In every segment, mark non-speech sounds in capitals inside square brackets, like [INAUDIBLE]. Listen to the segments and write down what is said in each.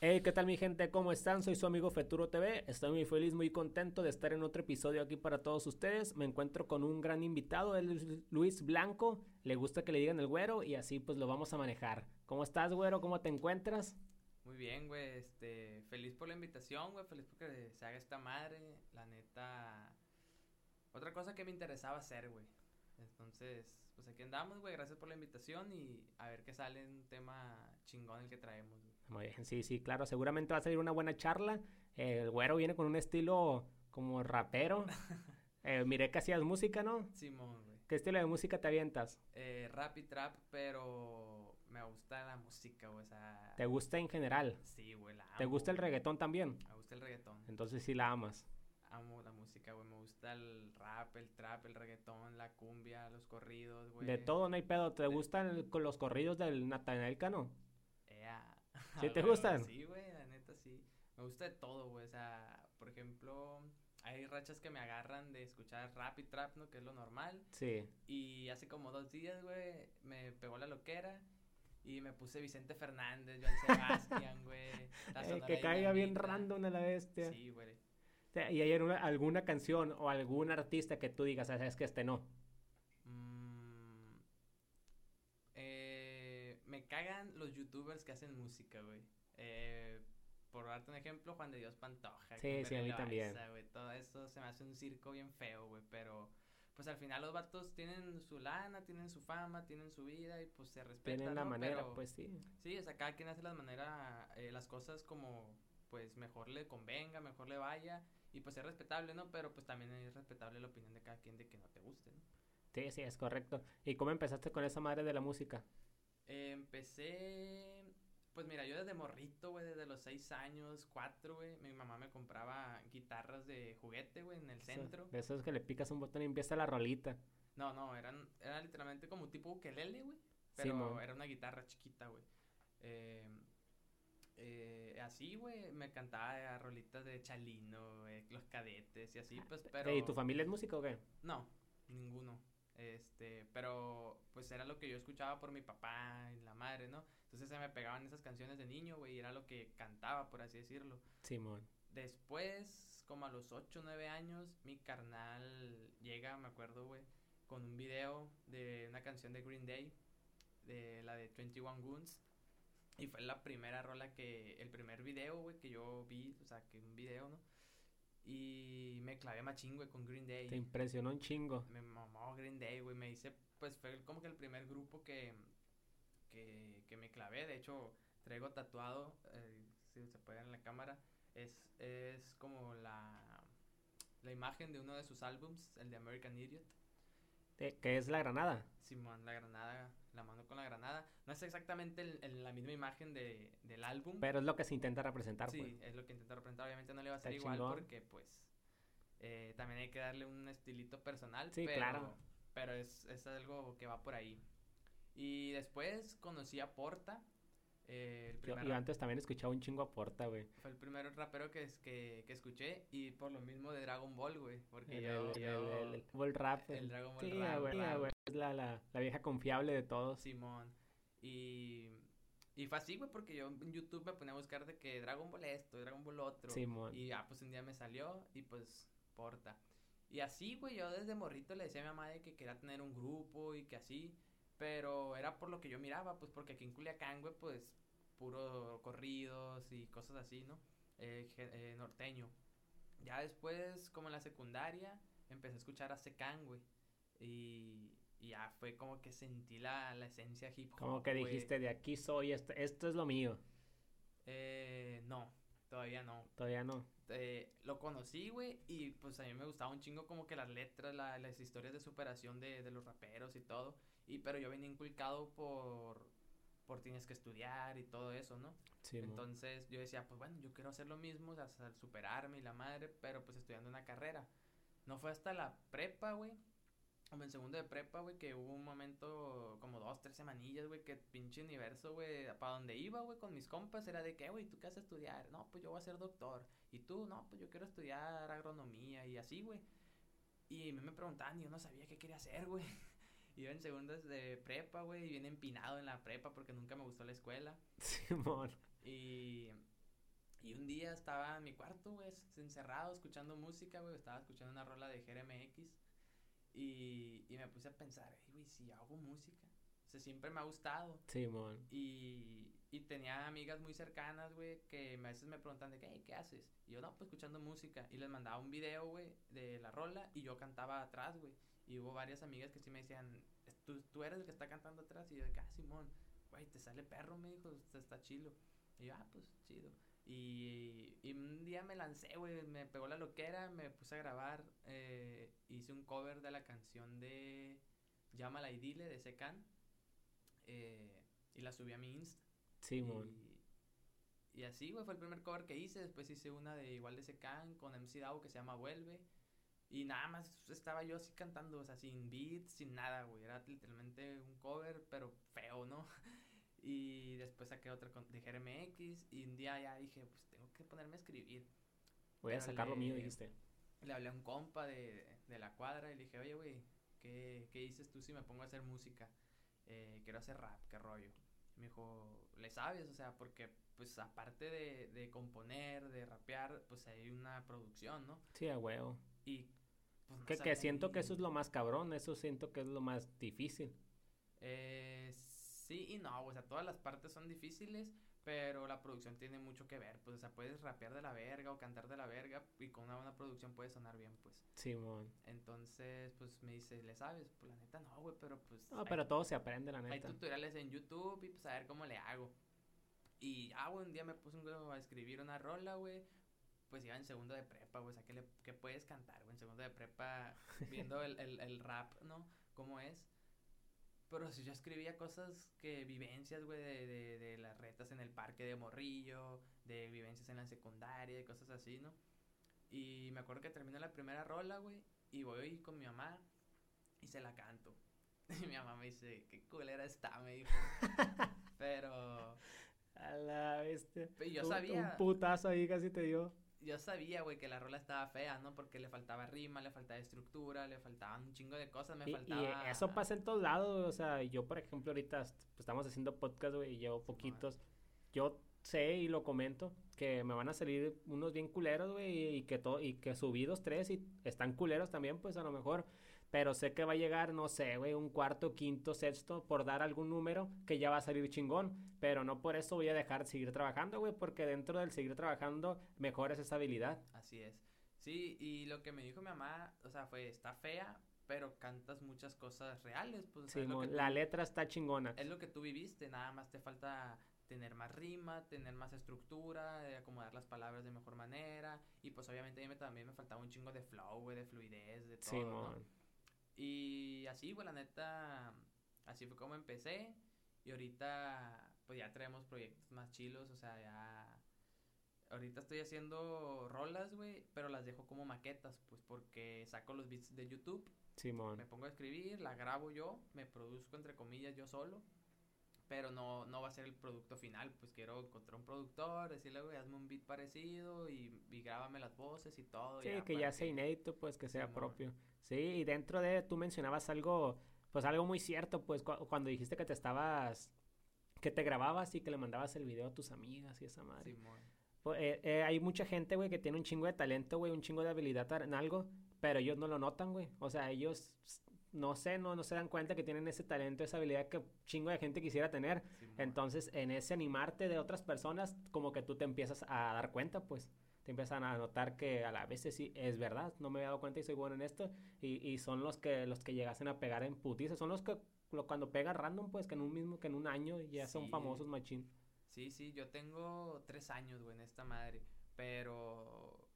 Hey, ¿qué tal mi gente? ¿Cómo están? Soy su amigo Feturo TV. Estoy muy feliz, muy contento de estar en otro episodio aquí para todos ustedes. Me encuentro con un gran invitado, él Luis Blanco. Le gusta que le digan el güero y así pues lo vamos a manejar. ¿Cómo estás, güero? ¿Cómo te encuentras? Muy bien, güey. Este, feliz por la invitación, güey. Feliz porque se haga esta madre. La neta. Otra cosa que me interesaba hacer, güey. Entonces, pues aquí andamos, güey. Gracias por la invitación y a ver qué sale un tema chingón el que traemos, güey. Muy bien, sí, sí, claro. Seguramente va a salir una buena charla. Eh, el güero viene con un estilo como rapero. [LAUGHS] Eh, miré que hacías música, ¿no? Simón, güey. ¿Qué estilo de música te avientas? Eh, rap y trap, pero me gusta la música, güey. O sea, ¿Te gusta en general? sí, güey, la amo. ¿Te gusta el reggaetón también? Me gusta el reggaetón. Entonces sí la amas. Amo la música, güey. Me gusta el rap, el trap, el reggaetón, la cumbia, los corridos, güey. De todo no hay pedo. ¿Te De- gustan el- los corridos del Natanael Cano? Ea. ¿Sí te gustan? Sí, güey, la neta sí. Me gusta de todo, güey. O sea, por ejemplo, hay rachas que me agarran de escuchar rap y trap, ¿no? Que es lo normal. Sí. Y hace como dos días, güey, me pegó la loquera. Y me puse Vicente Fernández, Joan Sebastián, [LAUGHS] güey. Eh, que caiga bien random a la bestia. Sí, güey. ¿Y hay alguna, alguna canción o algún artista que tú digas, "Ah, sabes que este no? Mm, eh, me cagan los youtubers que hacen música, güey. Eh, por darte un ejemplo, Juan de Dios Pantoja. Sí, sí, a mí también. Güey, todo eso se me hace un circo bien feo, güey. Pero, pues al final los vatos tienen su lana, tienen su fama, tienen su vida y pues se respetan. Tienen la ¿no? manera, Pero, pues sí. Sí, o sea, cada quien hace las maneras, eh, las cosas como pues mejor le convenga, mejor le vaya y pues es respetable, ¿no? Pero pues también es respetable la opinión de cada quien de que no te guste, ¿no? Sí, sí, es correcto. ¿Y cómo empezaste con esa madre de la música? Eh, empecé, pues mira, yo desde morrito, güey, desde los seis años, cuatro, güey, mi mamá me compraba guitarras de juguete, güey, en el centro. De esos que le picas un botón y empieza la rolita. No, no, eran, era literalmente como tipo ukelele, güey, pero era una guitarra chiquita, güey. Eh, eh, así, güey, me cantaba a rolitas de Chalino, los cadetes y así, pues, pero... ¿Y tu familia es música o qué? No, ninguno. Este, pero pues era lo que yo escuchaba por mi papá y la madre, ¿no? Entonces se me pegaban esas canciones de niño, güey, y era lo que cantaba, por así decirlo. Simón. Después, como a los 8 o 9 años, mi carnal llega, me acuerdo, güey, con un video de una canción de Green Day, de la de 21 Goons. Y fue la primera rola que, el primer video, güey, que yo vi, o sea, que un video, ¿no? Y me clavé machín, güey, con Green Day. Te impresionó un chingo. Me mamó Green Day, güey. Me hice, pues fue como que el primer grupo que, que, que me clavé. De hecho, traigo tatuado, eh, si se puede ver en la cámara, es, es como la, la imagen de uno de sus álbums, el de American Idiot. Eh, ¿Qué es la granada? Simón, la granada, la mano con la granada. No es exactamente el- el- la misma imagen de, del álbum. Pero es lo que se intenta representar, Sí, pues. es lo que intento representar. Obviamente no le va a ser igual chingón. porque, pues, eh, también hay que darle un estilito personal. Sí, pero, claro. Pero es, es algo que va por ahí. Y después conocí a Porta. Eh, el primer yo antes también escuchaba un chingo a Porta, güey. Fue el primer rapero que, es- que, que escuché. Y por lo mismo de Dragon Ball, güey. Porque El, yo, el, yo- el, el, el rap. el Dragon Ball Sí, rap, güey, rap. güey. Es la, la, la vieja confiable de todos. Simón. Y, y fue así, güey, porque yo en YouTube me ponía a buscar de que Dragon Ball esto, Dragon Ball otro. Simón. Y ya, pues un día me salió y pues, porta. Y así, güey, yo desde morrito le decía a mi mamá de que quería tener un grupo y que así. Pero era por lo que yo miraba, pues porque aquí en Culiacán, güey, pues puro corridos y cosas así, ¿no? Eh, eh, norteño. Ya después, como en la secundaria, empecé a escuchar a Secan, güey. Y, y ya fue como que sentí la, la esencia hip hop. Como que güey. dijiste, de aquí soy, esto, esto es lo mío. Eh, no, todavía no. Todavía no. Eh, lo conocí, güey, y pues a mí me gustaba un chingo como que las letras, la- las historias de superación de, de los raperos y todo. Y pero yo venía inculcado por, por tienes que estudiar y todo eso, ¿no? Sí. Entonces yo decía, pues bueno, yo quiero hacer lo mismo, o sea, superarme y la madre, pero pues estudiando una carrera. No fue hasta la prepa, güey. Como en segundo de prepa, güey, que hubo un momento, como dos, tres semanillas, güey, que pinche universo, güey, para donde iba, güey, con mis compas, era de que, güey, ¿tú qué vas a estudiar? No, pues yo voy a ser doctor. Y tú, no, pues yo quiero estudiar agronomía y así, güey. Y me, me preguntaban y yo no sabía qué quería hacer, güey. [LAUGHS] Iba en segundas de prepa, güey, y bien empinado en la prepa porque nunca me gustó la escuela. [LAUGHS] Simón. Y, día estaba en mi cuarto, güey, encerrado, escuchando música, güey. Estaba escuchando una rola de GRMX. Y, y me puse a pensar, güey, si hago música. O sea, siempre me ha gustado. Sí, mon. Y, y tenía amigas muy cercanas, güey, que a veces me preguntan de qué, ¿qué haces? Y yo, no, pues escuchando música. Y les mandaba un video, güey, de la rola y yo cantaba atrás, güey. Y hubo varias amigas que sí me decían, ¿tú, tú eres el que está cantando atrás? Y yo, ah, Simón, güey, te sale perro, me dijo, está chido. Y yo, ah, pues chido. Y, y un día me lancé, güey, me pegó la loquera, me puse a grabar, eh, hice un cover de la canción de Llámala y Dile de Secan. Eh, y la subí a mi Insta. Sí, y, y así, güey, fue el primer cover que hice. Después hice una de igual de Secan con MC Dao que se llama Vuelve. Y nada más estaba yo así cantando, o sea, sin beats, sin nada, güey. Era literalmente un cover, pero feo, ¿no? [LAUGHS] y después saqué otra de GRMX. Y un día ya dije, pues tengo que ponerme a escribir. Voy a sacar lo mío, dijiste. Le hablé a un compa de, de la cuadra y le dije, oye, güey, ¿qué, ¿qué dices tú si me pongo a hacer música? Eh, quiero hacer rap, qué rollo. me dijo, ¿le sabes? O sea, porque pues aparte de, de componer, de rapear, pues hay una producción, ¿no? Sí, a huevo. Y pues, que, siento que eso es lo más cabrón, eso siento que es lo más difícil. Eh, sí y no, o sea, todas las partes son difíciles, pero la producción tiene mucho que ver, pues, o sea, puedes rapear de la verga o cantar de la verga y con una buena producción puede sonar bien, pues. Sí, mon. Entonces, pues, me dice, ¿le sabes? Pues, la neta, no, güey, pero pues... No, pero todo se aprende, la neta. Hay tutoriales en YouTube y, pues, a ver cómo le hago. Y, ah, güey, un día me puse un a escribir una rola, güey, pues iba en segundo de prepa, güey, o sea, ¿qué, le, qué puedes cantar, güey? En segundo de prepa, [LAUGHS] viendo el, el, el, rap, ¿no? ¿Cómo es? Pero si yo escribía cosas que, vivencias, güey, de, de, de, las retas en el parque de Morrillo, de vivencias en la secundaria, y cosas así, ¿no? Y me acuerdo que terminé la primera rola, güey, y voy con mi mamá y se la canto. [LAUGHS] Y mi mamá me dice, qué culera está, me dijo. [LAUGHS] Pero... A la bestia. Y yo sabía. Un putazo ahí casi te dio yo sabía, güey, que la rola estaba fea, ¿no? Porque le faltaba rima, le faltaba estructura, le faltaban un chingo de cosas, me faltaba... Y eso pasa en todos lados, o sea, yo, por ejemplo, ahorita pues, estamos haciendo podcast, güey, y llevo poquitos. Yo sé y lo comento que me van a salir unos bien culeros, güey, y que todo, y que subidos tres y están culeros también, pues a lo mejor pero sé que va a llegar, no sé, güey, un cuarto, quinto, sexto, por dar algún número que ya va a salir chingón, pero no por eso voy a dejar de seguir trabajando, güey, porque dentro del seguir trabajando mejoras esa habilidad. Así es. Sí, y lo que me dijo mi mamá, o sea, fue, está fea, pero cantas muchas cosas reales, pues. Sí, la letra está chingona. Es lo que tú viviste, nada más te falta tener más rima, tener más estructura, eh, acomodar las palabras de mejor manera, y pues obviamente a mí también me faltaba un chingo de flow, güey, de fluidez, de todo, sí, ¿no? Y así, güey, la neta, así fue como empecé. Y ahorita, pues ya traemos proyectos más chilos, o sea, ya... Ahorita estoy haciendo rolas, güey, pero las dejo como maquetas, pues porque saco los beats de YouTube. Simón. Me pongo a escribir, la grabo yo, me produzco entre comillas yo solo, pero no, no va a ser el producto final, pues quiero encontrar un productor, decirle, güey, hazme un beat parecido y, y grábame las voces y todo. Sí, que ya sea inédito, pues que sea propio. Sí, y dentro de, tú mencionabas algo, pues algo muy cierto, pues cuando dijiste que te estabas, que te grababas y que le mandabas el video a tus amigas y esa madre. Pues, eh, eh, hay mucha gente, güey, que tiene un chingo de talento, güey, un chingo de habilidad en algo, pero ellos no lo notan, güey. O sea, ellos, no sé, no, no se dan cuenta que tienen ese talento, esa habilidad que chingo de gente quisiera tener. Entonces, en ese animarte de otras personas, como que tú te empiezas a dar cuenta, pues. Empiezan a notar que a la vez sí es verdad, no me he dado cuenta y soy bueno en esto, y, y son los que los que llegasen a pegar en putiza, son los que cuando pegan random, pues que en un mismo, que en un año ya son famosos machín. Sí, sí, yo tengo tres años, güey, en esta madre, pero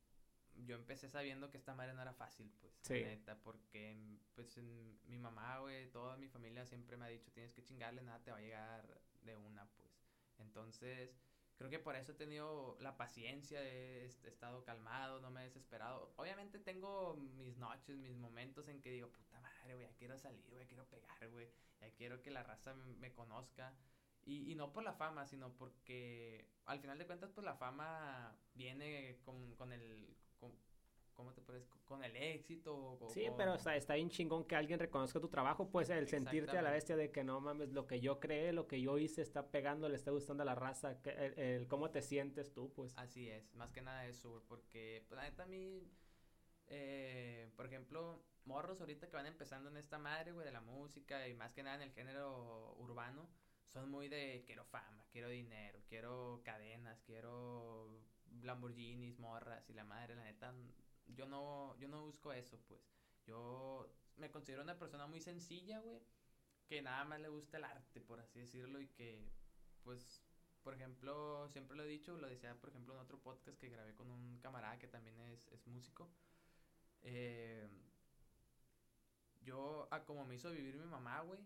yo empecé sabiendo que esta madre no era fácil, pues, neta, porque, pues, mi mamá, güey, toda mi familia siempre me ha dicho, tienes que chingarle, nada te va a llegar de una, pues, entonces creo que por eso he tenido la paciencia, he estado calmado, no me he desesperado. Obviamente tengo mis noches, mis momentos en que digo, puta madre, güey, ya quiero salir, güey, quiero pegar, güey, ya quiero que la raza me, conozca. Y, y, no por la fama, sino porque al final de cuentas, pues la fama viene con, con el... ¿cómo te puedes? Con el éxito. sí, pero está, está bien chingón que alguien reconozca tu trabajo, pues el sentirte a la bestia de que no mames, lo que yo creé, lo que yo hice está pegando, le está gustando a la raza, que, el, cómo te sientes tú, pues. Así es, más que nada eso, porque pues, la neta a mí, eh, por ejemplo, morros ahorita que van empezando en esta madre, güey, de la música y más que nada en el género urbano, son muy de quiero fama, quiero dinero, quiero cadenas, quiero Lamborghinis, morras y la madre, la neta, yo no, yo no busco eso, pues. Yo me considero una persona muy sencilla, güey, que nada más le gusta el arte, por así decirlo, y que, pues, por ejemplo, siempre lo he dicho, lo decía, por ejemplo, en otro podcast que grabé con un camarada que también es, es músico. Eh, yo, como me hizo vivir mi mamá, güey,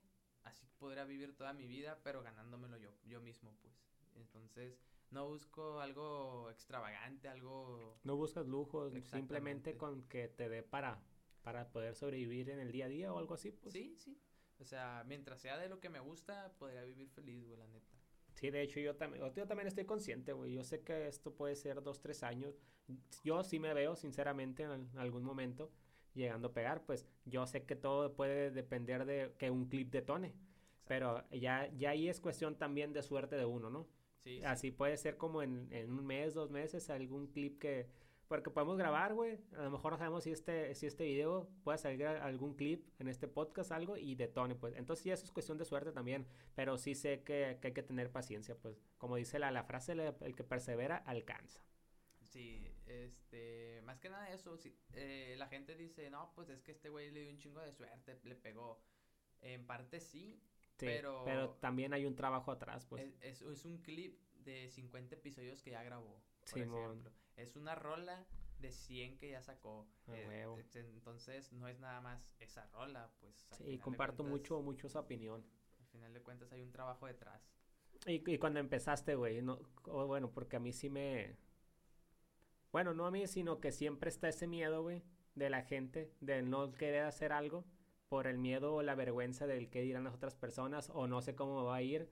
así podría vivir toda mi vida, pero ganándomelo yo, yo mismo, pues. Entonces, no busco algo extravagante, algo... No buscas lujos, simplemente con que te dé para, para poder sobrevivir en el día a día o algo así, pues. Sí, sí. O sea, mientras sea de lo que me gusta, podría vivir feliz, güey, la neta. Sí, de hecho, yo también, yo también estoy consciente, güey. Yo sé que esto puede ser dos, tres años. Yo sí me veo, sinceramente, en algún momento llegando a pegar, pues yo sé que todo puede depender de que un clip detone. Pero ya, ya ahí es cuestión también de suerte de uno, ¿no? Sí, Así puede ser como en, en, un mes, dos meses, algún clip que... Porque podemos grabar, güey. A lo mejor no sabemos si este, si este video puede salir algún clip en este podcast, algo, y detone, pues. Entonces sí, eso es cuestión de suerte también. Pero sí sé que, que hay que tener paciencia, pues. Como dice la, la frase, el que persevera, alcanza. Sí, este, más que nada eso, si, eh, la gente dice, no, pues es que este güey le dio un chingo de suerte, le pegó. En parte sí, pero... Pero también hay un trabajo atrás, pues. Es, es, un clip de 50 episodios que ya grabó, por ejemplo. Es una rola de 100 que ya sacó. Eh, entonces, no es nada más esa rola, pues. Sí, comparto mucho, mucho esa opinión. Al final de cuentas hay un trabajo detrás. Y, y cuando empezaste, güey, no, bueno, porque a mí sí me bueno, no a mí, sino que siempre está ese miedo, güey, de la gente, de no querer hacer algo por el miedo o la vergüenza del que dirán las otras personas o no sé cómo va a ir.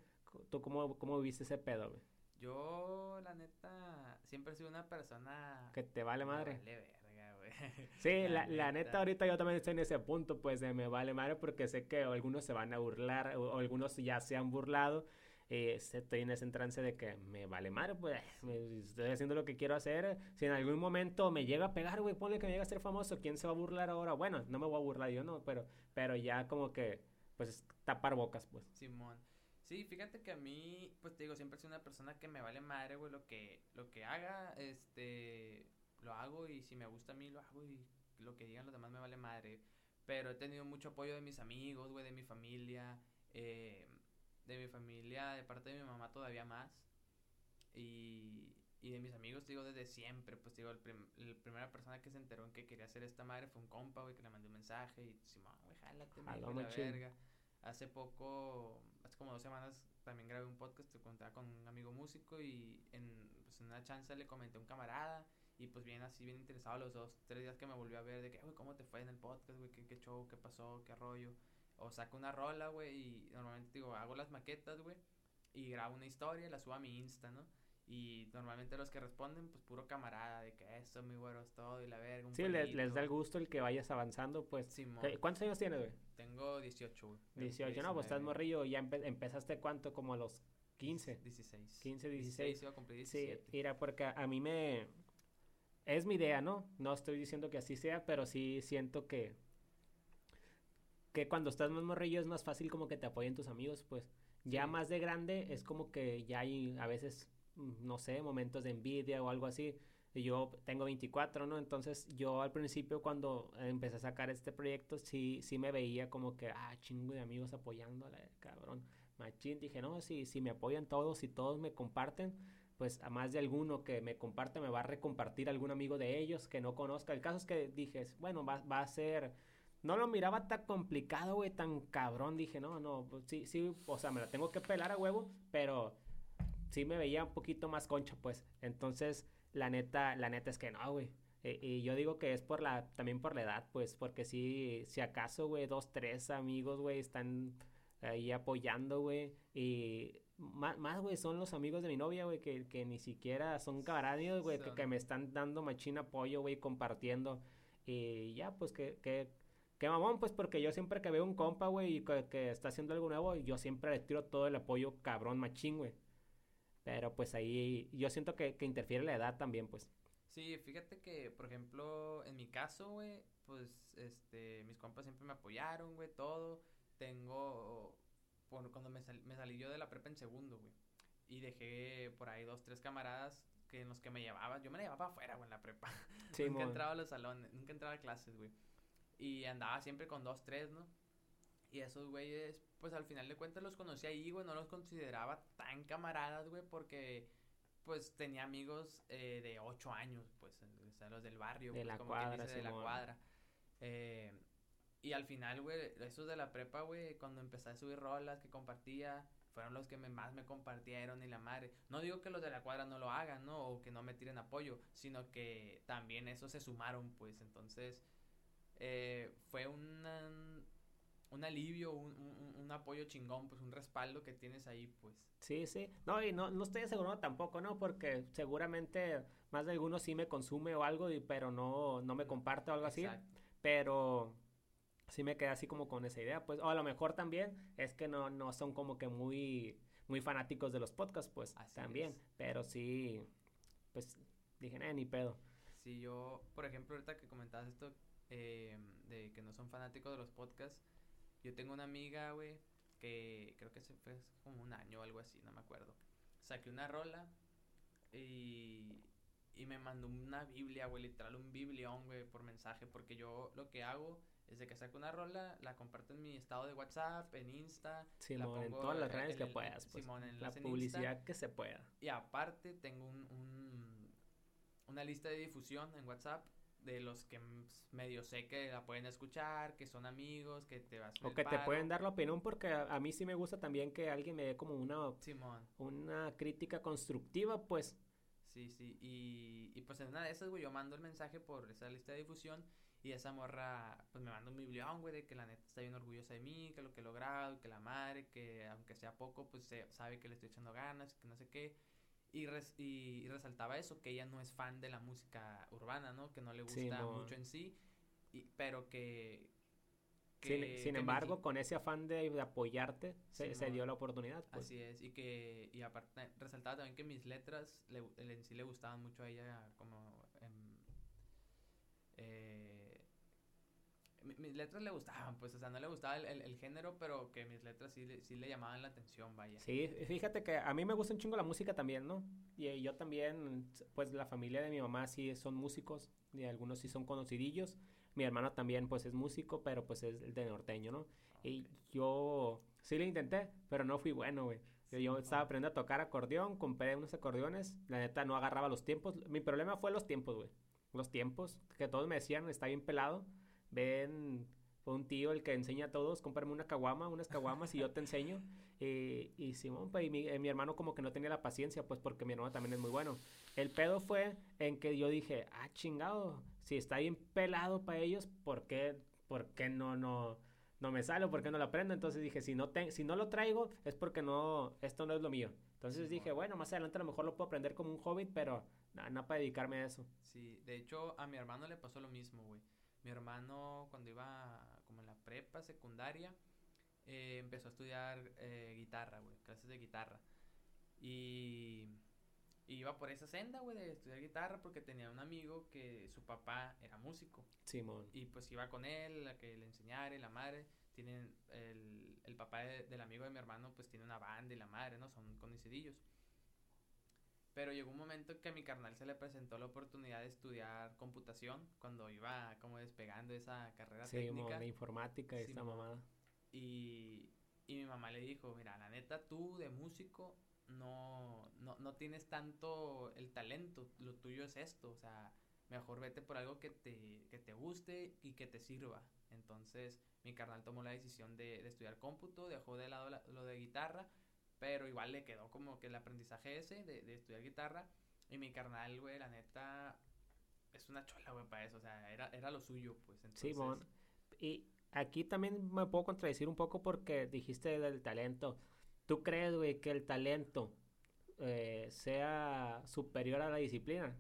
¿Tú cómo, cómo viste ese pedo, güey? Yo, la neta, siempre he sido una persona... Que te vale madre. vale verga, güey. [LAUGHS] Sí, la, la, neta. ahorita yo también estoy en ese punto, pues, de me vale madre porque sé que algunos se van a burlar o algunos ya se han burlado eh, estoy en ese trance de que me vale madre, pues [LAUGHS] estoy haciendo lo que quiero hacer. Si en algún momento me llega a pegar, güey, ponle que me llega a ser famoso, ¿quién se va a burlar ahora? Bueno, no me voy a burlar yo, no, pero, pero ya como que, pues, tapar bocas, pues. Simón. Sí, fíjate que a mí, pues te digo, siempre soy una persona que me vale madre, güey, lo que, lo que haga, este, lo hago y si me gusta a mí lo hago y lo que digan los demás me vale madre. Pero he tenido mucho apoyo de mis amigos, güey, de mi familia, eh, de mi familia, de parte de mi mamá todavía más. Y, y de mis amigos, digo, desde siempre, pues digo, el la primera persona que se enteró en que quería hacer esta madre fue un compa, güey, que le mandé un mensaje y dice, güey, jálate, la verga. Hace poco, hace como dos semanas, también grabé un podcast, te contaba con un amigo músico y en, pues, en una chance le comenté a un camarada y pues bien así, bien interesado los dos, tres días que me volvió a ver de que, güey, ¿cómo te fue en el podcast, güey? ¿Qué, ¿Qué show? ¿Qué pasó? ¿Qué rollo? O saco una rola, güey, y normalmente digo, hago las maquetas, güey, y grabo una historia la subo a mi Insta, ¿no? Y normalmente los que responden, pues puro camarada, de que eso, mi güero, es todo, y la verga. Un sí, les, da el gusto el que vayas avanzando, pues. ¿Cuántos años tienes, güey? Tengo 18, güey. 18, no, pues estás morrillo, ya empezaste cuánto, como a los 15. 16. 15, 16. iba a cumplir 17. Sí, mira, porque a mí me... Es mi idea, ¿no? No estoy diciendo que así sea, pero sí siento que que cuando estás más morrillo es más fácil como que te apoyen tus amigos, pues. Ya más de grande es como que ya hay a veces, mm, no sé, momentos de envidia o algo así. Yo tengo 24, ¿no? Entonces yo al principio cuando empecé a sacar este proyecto sí, sí me veía como que, ah, chingo de amigos apoyando a la cabrón. Machín, dije, no, si, si me apoyan todos y todos me comparten, pues a más de alguno que me comparte me va a recompartir algún amigo de ellos que no conozca. El caso es que dije, bueno, va, va a ser no lo miraba tan complicado, güey, tan cabrón. Dije, no, no, pues sí, sí, o sea, me la tengo que pelar a huevo, pero sí me veía un poquito más concha, pues. Entonces, la neta, la neta es que no, güey. E, y yo digo que es por la, también por la edad, pues, porque si, si acaso, güey, dos, tres amigos, güey, están ahí apoyando, güey, y más, más, güey, son los amigos de mi novia, güey, que, que ni siquiera son camaradas, güey, que, que, me están dando machina apoyo, güey, compartiendo. Y ya, pues, que, que, que mamón, pues, porque yo siempre que veo un compa, güey, que, que, está haciendo algo nuevo, yo siempre le tiro todo el apoyo cabrón machín, güey. Pero, pues, ahí yo siento que, que interfiere la edad también, pues. Sí, fíjate que, por ejemplo, en mi caso, güey, pues, este, mis compas siempre me apoyaron, güey, todo. Tengo cuando me, me salí yo de la prepa en segundo, güey. Y dejé por ahí dos, tres camaradas que en los que me llevaba. Yo me la llevaba afuera, güey, en la prepa. [LAUGHS] Sí, nunca entraba a los salones, nunca entraba a clases, güey. Y andaba siempre con dos, tres, ¿no? Y esos güeyes, pues al final de cuentas los conocí ahí, güey. No los consideraba tan camaradas, güey, porque pues tenía amigos eh, de ocho años, pues, o sea, los del barrio, de pues, la cuadra, de la cuadra. Eh, y al final, güey, esos de la prepa, güey, cuando empecé a subir rolas que compartía, fueron los que me, más me compartieron y la madre. No digo que los de la cuadra no lo hagan, ¿no? O que no me tiren apoyo, sino que también esos se sumaron, pues. Entonces, eh, fue un un alivio, un, un, un, apoyo chingón, pues un respaldo que tienes ahí, pues. Sí, sí. No, y no, no estoy asegurado tampoco, ¿no? Porque seguramente más de algunos sí me consume o algo, y, pero no, no me comparte o algo Exacto. así. Pero sí me quedé así como con esa idea, pues, o a lo mejor también es que no, no son como que muy, muy fanáticos de los podcasts, pues, también, pero sí, pues, dije, eh, ni pedo. Sí, yo, por ejemplo, ahorita que comentabas esto, eh, de que no son fanáticos de los podcasts, yo tengo una amiga, güey, que creo que se fue como un año o algo así, no me acuerdo. Saqué una rola y, y me mandó una Biblia, güey, literal un biblión, güey, por mensaje, porque yo lo que hago desde que saco una rola, la comparto en mi estado de WhatsApp, en Insta. Simón, en todas las redes que puedas. Pues, Simón, en la publicidad que se pueda. Y aparte tengo un, un, una lista de difusión en WhatsApp de los que medio sé que la pueden escuchar, que son amigos, que te vas O que te pueden dar la opinión porque a, mí sí me gusta también que alguien me dé como una Simón. una crítica constructiva, pues. Sí, sí, y, y pues en una de esas, güey, yo mando el mensaje por esa lista de difusión y esa morra, pues me manda un biblión, güey, de que la neta está bien orgullosa de mí, que lo que he logrado, que la madre, que aunque sea poco, pues se, sabe que le estoy echando ganas, que no sé qué. Y, y, resaltaba eso, que ella no es fan de la música urbana, ¿no? Que no le gusta mucho en sí, y, pero que... que sin, embargo, con ese afán de, apoyarte, se, se, dio la oportunidad. Pues. Así es, y que, y aparte, resaltaba también que mis letras le, en sí le gustaban mucho a ella, como... eh, mis letras le gustaban, pues, o sea, no le gustaba el, el, género, pero que mis letras sí, sí le llamaban la atención, vaya. Sí, fíjate que a mí me gusta un chingo la música también, ¿no? Y yo también, pues, la familia de mi mamá sí son músicos, y algunos sí son conocidillos. Mi hermano también, pues, es músico, pero, pues, es de norteño, ¿no? Y yo sí le intenté, pero no fui bueno, güey. Yo estaba aprendiendo a tocar acordeón, compré unos acordeones, la neta no agarraba los tiempos. Mi problema fue los tiempos, güey. Los tiempos, que todos me decían, está bien pelado ven, fue un tío el que enseña a todos, cómprame una caguama, unas caguamas y yo te enseño. [LAUGHS] y Simón, pues, y mi, mi, hermano como que no tenía la paciencia, pues porque mi hermano también es muy bueno. El pedo fue en que yo dije, ah, chingado, si está bien pelado para ellos, ¿por qué, por qué no, no, no me sale? ¿Por qué no lo aprendo? Entonces dije, si no, te, si no lo traigo, es porque no, esto no es lo mío. Entonces dije, bueno, más adelante a lo mejor lo puedo aprender como un hobbit, pero nada, no para dedicarme a eso. Sí, de hecho, a mi hermano le pasó lo mismo, güey. Mi hermano cuando iba como en la prepa secundaria eh, empezó a estudiar eh, guitarra, güey, clases de guitarra. Y, iba por esa senda, güey, de estudiar guitarra porque tenía un amigo que su papá era músico. Simón. Y pues iba con él a que le enseñara y la madre. Tienen el, el papá del amigo de mi hermano pues tiene una banda y la madre, ¿no? Son conocidillos. Pero llegó un momento que a mi carnal se le presentó la oportunidad de estudiar computación cuando iba como despegando esa carrera sí, técnica. de informática y esta mamada. Y, y mi mamá le dijo, mira, la neta, tú de músico no, no, no tienes tanto el talento, lo tuyo es esto, o sea, mejor vete por algo que te, que te guste y que te sirva. Entonces mi carnal tomó la decisión de, de estudiar cómputo, dejó de lado lo de guitarra pero igual le quedó como que el aprendizaje ese de, de estudiar guitarra. Y mi carnal, güey, la neta, es una chola, güey, para eso. O sea, era, era lo suyo, pues. Entonces... Sí, Y aquí también me puedo contradecir un poco porque dijiste del talento. ¿Tú crees, güey, que el talento eh, sea superior a la disciplina?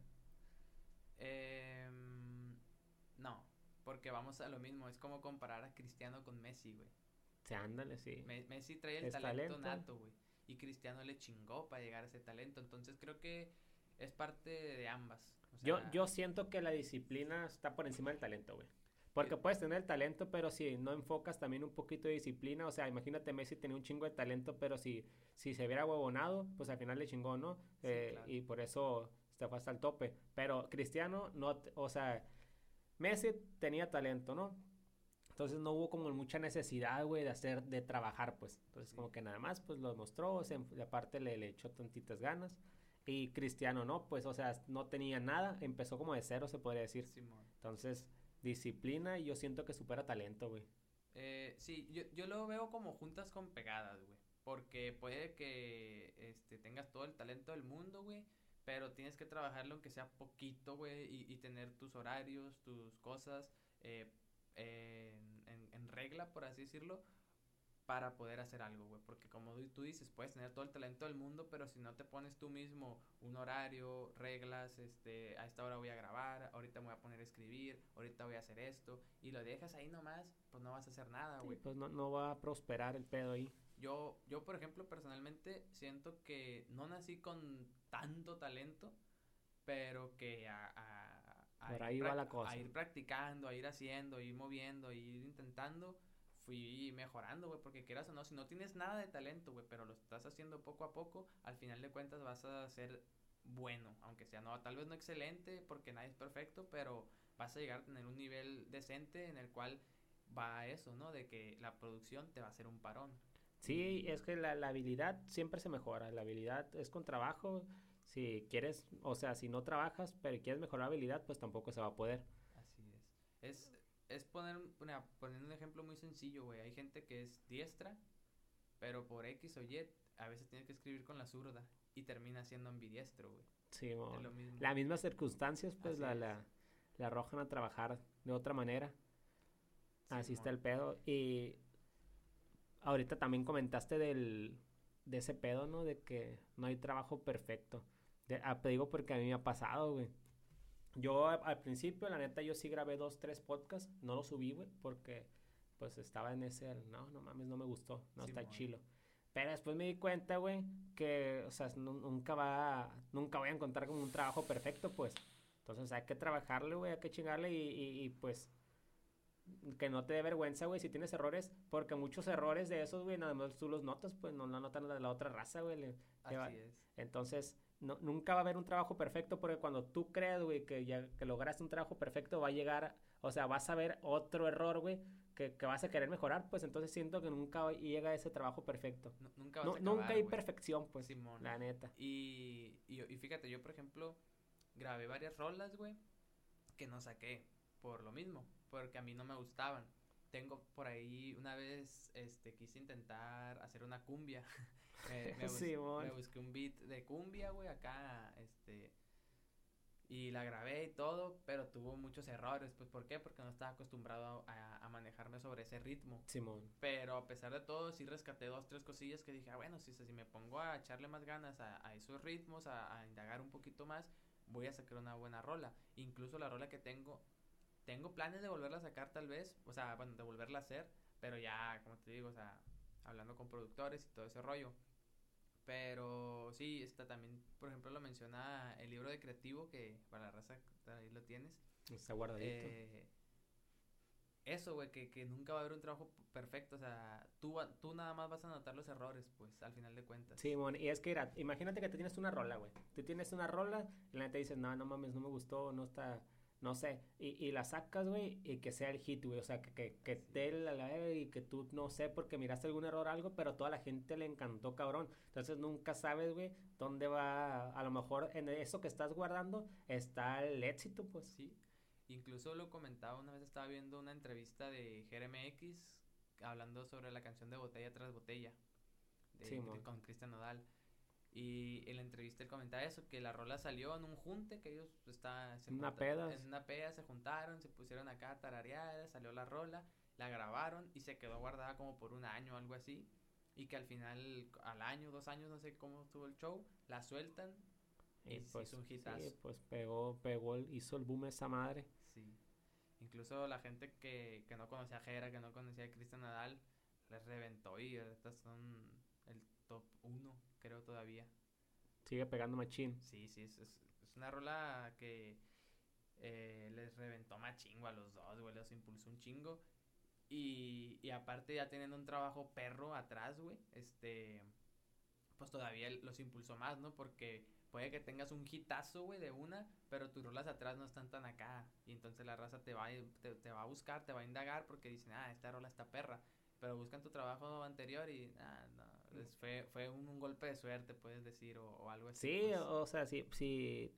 Em, no, porque vamos a lo mismo. Es como comparar a Cristiano con Messi, güey. Sí, ándale, sí. Messi trae el talento, nato, güey. Y Cristiano le chingó para llegar a ese talento. Entonces creo que es parte de ambas. yo, yo siento que la disciplina está por encima del talento, güey. Porque puedes tener el talento, pero si no enfocas también un poquito de disciplina, o sea, imagínate Messi tenía un chingo de talento, pero si, si se hubiera huevonado, pues al final le chingó, ¿no? Eh, y por eso se fue hasta el tope. Pero Cristiano, no, o sea, Messi tenía talento, ¿no? Entonces no hubo como mucha necesidad, güey, de hacer, de trabajar, pues. Entonces como que nada más, pues lo demostró, o sea, aparte le, le echó tantitas ganas. Y Cristiano, ¿no? Pues, o sea, no tenía nada, empezó como de cero, se podría decir. Entonces, disciplina y yo siento que supera talento, güey. Eh, sí, yo, yo lo veo como juntas con pegadas, güey. Porque puede que este, tengas todo el talento del mundo, güey. Pero tienes que trabajarlo aunque sea poquito, güey. Y, y, tener tus horarios, tus cosas eh, en, en, regla, por así decirlo para poder hacer algo, güey. Porque como tú dices, puedes tener todo el talento del mundo, pero si no te pones tú mismo un horario, reglas, este, a esta hora voy a grabar, ahorita me voy a poner a escribir, ahorita voy a hacer esto, y lo dejas ahí nomás, pues no vas a hacer nada, güey. pues no, no va a prosperar el pedo ahí. Yo, yo, por ejemplo, personalmente siento que no nací con tanto talento, pero que a, a, a, ahí va la cosa. a ir practicando, a ir haciendo, a ir moviendo, a ir intentando, fui mejorando, güey, porque quieras o no, si no tienes nada de talento, güey, pero lo estás haciendo poco a poco, al final de cuentas vas a ser bueno, aunque sea no, tal vez no excelente, porque nadie es perfecto, pero vas a llegar a tener un nivel decente en el cual va eso, ¿no? De que la producción te va a hacer un parón. Sí, es que la, la habilidad siempre se mejora, la habilidad es con trabajo, si quieres, o sea, si no trabajas, pero quieres mejorar la habilidad, pues tampoco se va a poder. Así es. Es, es poner, poner un ejemplo muy sencillo, güey. Hay gente que es diestra, pero por X o Y a veces tiene que escribir con la zurda y termina siendo ambidiestro, güey. Sí, Las mismas circunstancias, pues la, la, la, arrojan a trabajar de otra manera. Así está el pedo. Y ahorita también comentaste del, de ese pedo, ¿no? De que no hay trabajo perfecto. De, ah, te digo porque a mí me ha pasado, güey. Yo al principio, la neta, yo sí grabé dos, tres podcasts. No los subí, güey, porque pues estaba en ese, no, no mames, no me gustó, no está chilo. Pero después me di cuenta, güey, que, o sea, nunca va, nunca voy a encontrar como un trabajo perfecto, pues. Entonces hay que trabajarle, güey, hay que chingarle y, y, pues que no te dé vergüenza, güey, si tienes errores, porque muchos errores de esos, güey, nada más tú los notas, pues no, no notan la la otra raza, güey. Así es. Entonces, no, nunca va a haber un trabajo perfecto porque cuando tú crees, güey, que ya que lograste un trabajo perfecto, va a llegar, o sea, vas a ver otro error, güey, que, que, vas a querer mejorar, pues entonces siento que nunca llega ese trabajo perfecto. nunca Nunca hay perfección, pues, la neta. Y, y, y, fíjate, yo, por ejemplo, grabé varias rolas, güey, que no saqué por lo mismo, porque a mí no me gustaban. Tengo por ahí, una vez, este, quise intentar hacer una cumbia. [LAUGHS] me, me, busqué un beat de cumbia, güey, acá, este, y la grabé y todo, pero tuvo muchos errores, pues, ¿por qué? Porque no estaba acostumbrado a, a manejarme sobre ese ritmo. Simón. Pero a pesar de todo, sí rescaté dos, tres cosillas que dije, ah, bueno, si, si me pongo a echarle más ganas a, a esos ritmos, a, a indagar un poquito más, voy a sacar una buena rola. Incluso la rola que tengo, tengo planes de volverla a sacar tal vez, o sea, bueno, de volverla a hacer, pero ya, como te digo, o sea, hablando con productores y todo ese rollo. Pero sí, está también, por ejemplo, lo menciona el libro de creativo, que para la raza ahí lo tienes. Está guardadito. Eh, eso, güey, que, que nunca va a haber un trabajo perfecto, o sea, tú, tú nada más vas a notar los errores, pues, al final de cuentas. Sí, bueno, y es que, mira, imagínate que tú tienes una rola, güey. Tú tienes una rola y la gente dice, no, no mames, no me gustó, no está no sé, y, y la sacas, güey, y que sea el hit, güey, o sea, que, que, que te la y que tú, no sé, porque miraste algún error o algo, pero toda la gente le encantó, cabrón. Entonces nunca sabes, güey, dónde va, a lo mejor en eso que estás guardando está el éxito, pues. Sí, incluso lo comentaba, una vez estaba viendo una entrevista de X hablando sobre la canción de Botella tras Botella, de, con Cristian Nodal. Y en la entrevista él comentaba eso, que la rola salió en un junte, que ellos está, se una peda. En una peda se juntaron, se pusieron acá a tararear, salió la rola, la grabaron y se quedó guardada como por un año o algo así. y que al final, al año, dos años, no sé cómo estuvo el show, la sueltan y, pues, hizo un hitazo. Sí, pues pegó, pegó, el- hizo el boom esa madre. Sí. Incluso la gente que, que no conocía a Jera, que no conocía a Cristian Nadal, les reventó y ahorita son el top uno, creo todavía. Sigue pegando machín. Sí, sí, es, es, es una rola que eh, les reventó más chingo a los dos, güey, los impulsó un chingo. Y, y aparte ya teniendo un trabajo perro atrás, güey, este, pues todavía los impulsó más, ¿no? Porque puede que tengas un hitazo, güey, de una, pero tus rolas atrás no están tan acá. Y entonces la raza te va, te, te va a buscar, te va a indagar porque dicen, ah, esta rola está perra. Pero buscan tu trabajo anterior y, ah, no, fue, fue un, un golpe de suerte, puedes decir, o, o algo así. Sí, pues. o sea, si, si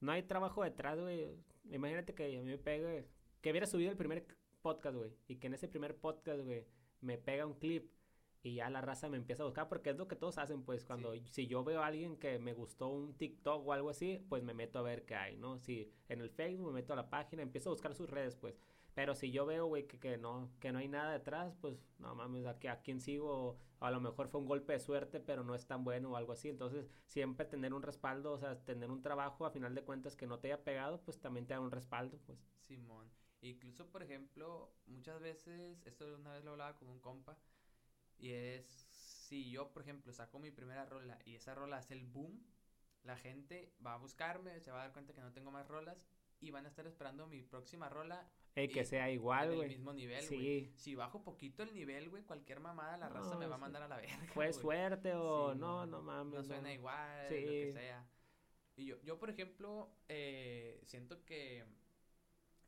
no hay trabajo detrás, güey. Imagínate que a mí me pegue, que hubiera subido el primer podcast, güey, y que en ese primer podcast, güey, me pega un clip y ya la raza me empieza a buscar, porque es lo que todos hacen, pues, cuando, Sí. si yo veo a alguien que me gustó un TikTok o algo así, pues me meto a ver qué hay, ¿no? Si en el Facebook me meto a la página, empiezo a buscar sus redes, pues. Pero si yo veo, güey, que, no, que no hay nada detrás, pues, no mames, ¿a, qué- a quién sigo? A lo mejor fue un golpe de suerte, pero no es tan bueno o algo así. Entonces, siempre tener un respaldo, o sea, tener un trabajo a final de cuentas que no te haya pegado, pues también te da un respaldo, pues. Simón. Incluso, por ejemplo, muchas veces, esto una vez lo hablaba con un compa, y es, si yo, por ejemplo, saco mi primera rola y esa rola hace el boom, la gente va a buscarme, se va a dar cuenta que no tengo más rolas y van a estar esperando mi próxima rola Eh, que sea igual, güey. mismo nivel, güey. Sí. Si bajo poquito el nivel, güey, cualquier mamada, la raza No, me va a mandar a la verga, [LAUGHS] Fue suerte o Sí, no, no, mames. no suena no. igual, lo Sí. que sea. Y yo, yo por ejemplo, eh, siento que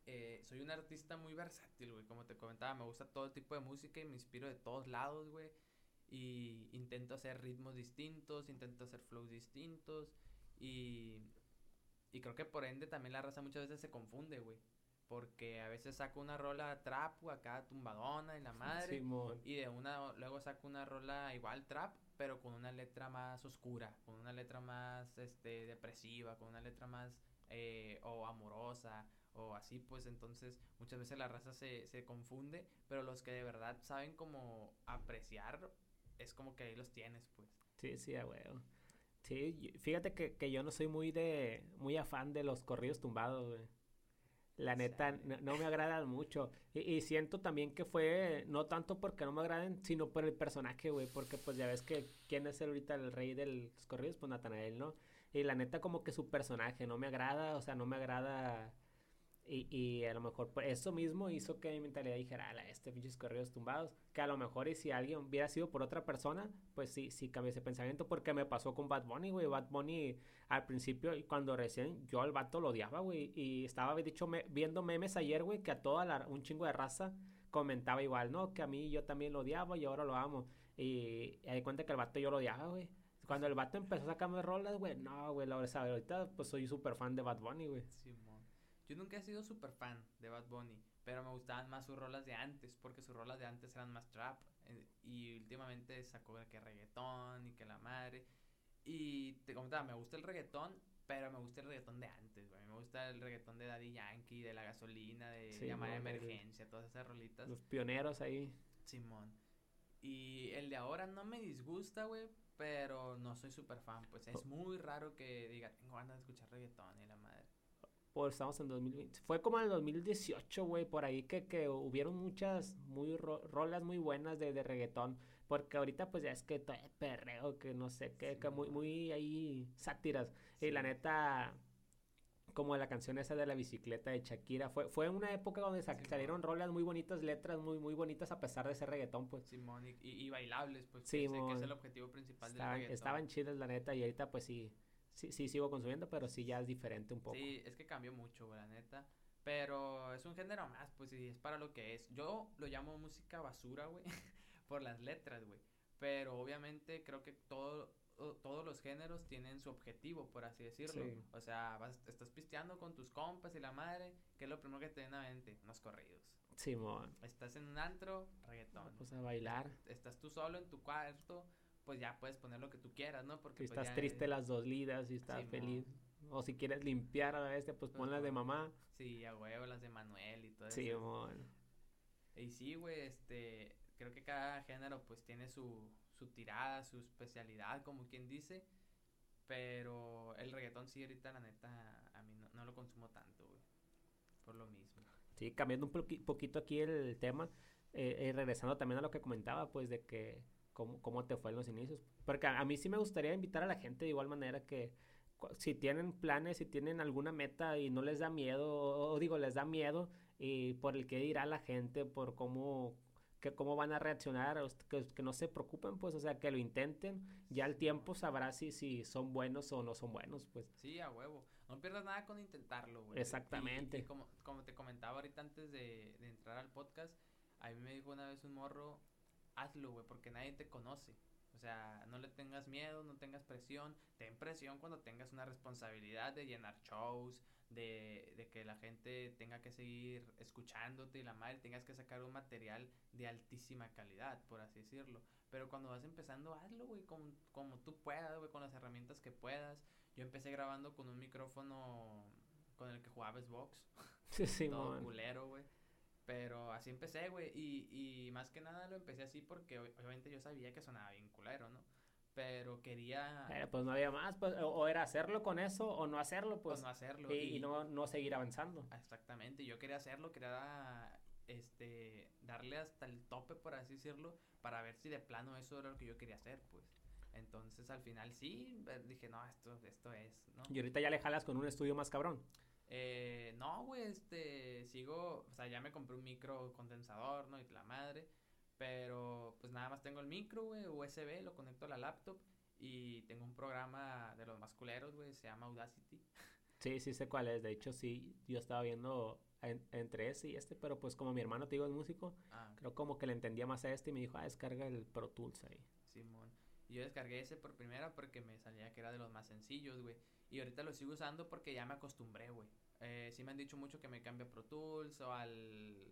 eh, soy un artista muy versátil, güey. Como te comentaba, me gusta todo tipo de música y me inspiro de todos lados, güey. Y intento hacer ritmos distintos, intento hacer flows distintos. Y, y creo que por ende también la raza muchas veces se confunde, güey. Porque a veces saco una rola trap, o acá tumbadona y la [LAUGHS] madre. Simón. Y de una, luego saco una rola igual trap, pero con una letra más oscura, con una letra más, este, depresiva, con una letra más, eh, o amorosa, o así, pues entonces muchas veces la raza se, se confunde, pero los que de verdad saben como apreciar, es como que ahí los tienes, pues. Sí, sí, a huevo. Sí, fíjate que, que yo no soy muy de, muy afán de los corridos tumbados, güey. La neta, no, no me agradan mucho. Y, y siento también que fue, no tanto porque no me agraden, sino por el personaje, güey. Porque pues ya ves que, ¿quién es ahorita el rey de los corridos? Pues Natanael, ¿no? Y la neta como que su personaje no me agrada, o sea, no me agrada... Y, y a lo mejor por eso mismo hizo que mi mentalidad dijera, ala, este pinches corridos tumbados. Que a lo mejor y si alguien hubiera sido por otra persona, pues sí, sí cambié ese pensamiento. Porque me pasó con Bad Bunny, güey. Bad Bunny al principio, cuando recién yo al vato lo odiaba, güey. Y estaba, de hecho, me- viendo memes ayer, güey, que a toda la, un chingo de raza comentaba igual, ¿no? Que a mí yo también lo odiaba y ahora lo amo. Y, y di cuenta que el vato yo lo odiaba, güey. Cuando el vato empezó a sacarme rolas, güey, no, güey, la verdad, ahorita pues soy súper fan de Bad Bunny, güey. Simón. Yo nunca he sido súper fan de Bad Bunny, pero me gustaban más sus rolas de antes, porque sus rolas de antes eran más trap. eh, y últimamente sacó de que reggaetón y que la madre. Y te comentaba, me gusta el reggaetón, pero me gusta el reggaetón de antes, güey. Me gusta el reggaetón de Daddy Yankee, de la gasolina, de Sí, mon, el- emergencia, todas esas rolitas. Los pioneros ahí. Simón. Y el de ahora no me disgusta, güey, pero no soy súper fan. Pues es Oh. muy raro que diga, tengo ganas de escuchar reggaetón y la madre. Pues estamos en 2020. Fue como en el 2018, güey, por ahí que, que hubieron muchas muy ro- rolas muy buenas de, de reggaetón. Porque ahorita pues ya es que todo es perreo, que no sé qué, Sí, que muy, muy ahí sátiras. Y la neta, como la canción esa de la bicicleta de Shakira, fue, fue una época donde sa- salieron rolas muy bonitas, letras muy, muy bonitas a pesar de ser reggaetón, pues. Simón, y, y- bailables, pues. Sí, que es el objetivo principal del Estaban, reggaetón. estaban chidas, la neta, y ahorita pues sí, sí, sí sigo consumiendo, pero sí ya es diferente un poco. Sí, es que cambió mucho, la neta. Pero es un género más, pues, y es para lo que es. Yo lo llamo música basura, güey, [LAUGHS] por las letras, güey. Pero obviamente creo que todo, todos los géneros tienen su objetivo, por así decirlo. Sí. O sea, vas, estás pisteando con tus compas y la madre, que es lo primero que te viene a mente, unos corridos. Simón, Estás en un antro, reggaetón. pues a bailar. Estás tú solo en tu cuarto, pues ya puedes poner lo que tú quieras, ¿no? Porque Si pues, estás ya triste las dos lidas, si estás feliz. O si quieres limpiar a la bestia, pues ponlas de Ajá. mamá. Sí, a huevo, las de Manuel y todo eso. Simón. Y sí, güey, este, creo que cada género pues tiene su, su tirada, su especialidad, como quien dice. Pero el reggaetón sí, ahorita la neta, a mí no, no lo consumo tanto, güey. Por lo mismo. Sí, cambiando un poquito aquí el tema, eh, eh, regresando también a lo que comentaba, pues de que cómo, cómo te fue en los inicios. Porque a, mí sí me gustaría invitar a la gente de igual manera que si tienen planes, si tienen alguna meta y no les da miedo, o, digo, les da miedo y por el que dirá la gente, por cómo que cómo van a reaccionar, que, que, no se preocupen, pues, o sea, que lo intenten, ya el tiempo sabrá si, si son buenos o no son buenos, pues. Sí, a huevo, no pierdas nada con intentarlo, güey. Exactamente. Y, como, como te comentaba ahorita antes de, de entrar al podcast, a mí me dijo una vez un morro, hazlo, güey, porque nadie te conoce. O sea, no le tengas miedo, no tengas presión. Ten presión cuando tengas una responsabilidad de llenar shows, de, de, que la gente tenga que seguir escuchándote y la madre tengas que sacar un material de altísima calidad, por así decirlo. Pero cuando vas empezando, hazlo, güey, como, como tú puedas, güey, con las herramientas que puedas. Yo empecé grabando con un micrófono con el que jugaba Xbox. Sí, [LAUGHS] sí, Todo culero, güey. Pero así empecé, güey. Y, y más que nada lo empecé así porque obviamente yo sabía que sonaba bien culero, ¿no? Pero quería... Eh, pues no había más, pues, o, era hacerlo con eso o no hacerlo, pues. O no hacerlo. Y, no, no seguir avanzando. Exactamente, yo quería hacerlo, quería este, darle hasta el tope, por así decirlo, para ver si de plano eso era lo que yo quería hacer, pues. Entonces al final sí, eh, dije, no, esto, esto es, ¿no? Y ahorita ya le jalas con un estudio más cabrón. Eh, no, güey, este, sigo, o sea, ya me compré un micro condensador, ¿no? Y la madre, pero pues nada más tengo el micro, güey, USB, lo conecto a la laptop y tengo un programa de los masculeros, güey, se llama Audacity. Sí, sí sé cuál es, de hecho sí, yo estaba viendo entre ese y este, pero pues como mi hermano te digo es músico, ah, creo como que le entendía más a este y me dijo, ah, descarga el Pro Tools ahí. Simón. Y yo descargué ese por primera porque me salía que era de los más sencillos, güey. Y ahorita lo sigo usando porque ya me acostumbré, güey. Eh, sí me han dicho mucho que me cambie a Pro Tools o al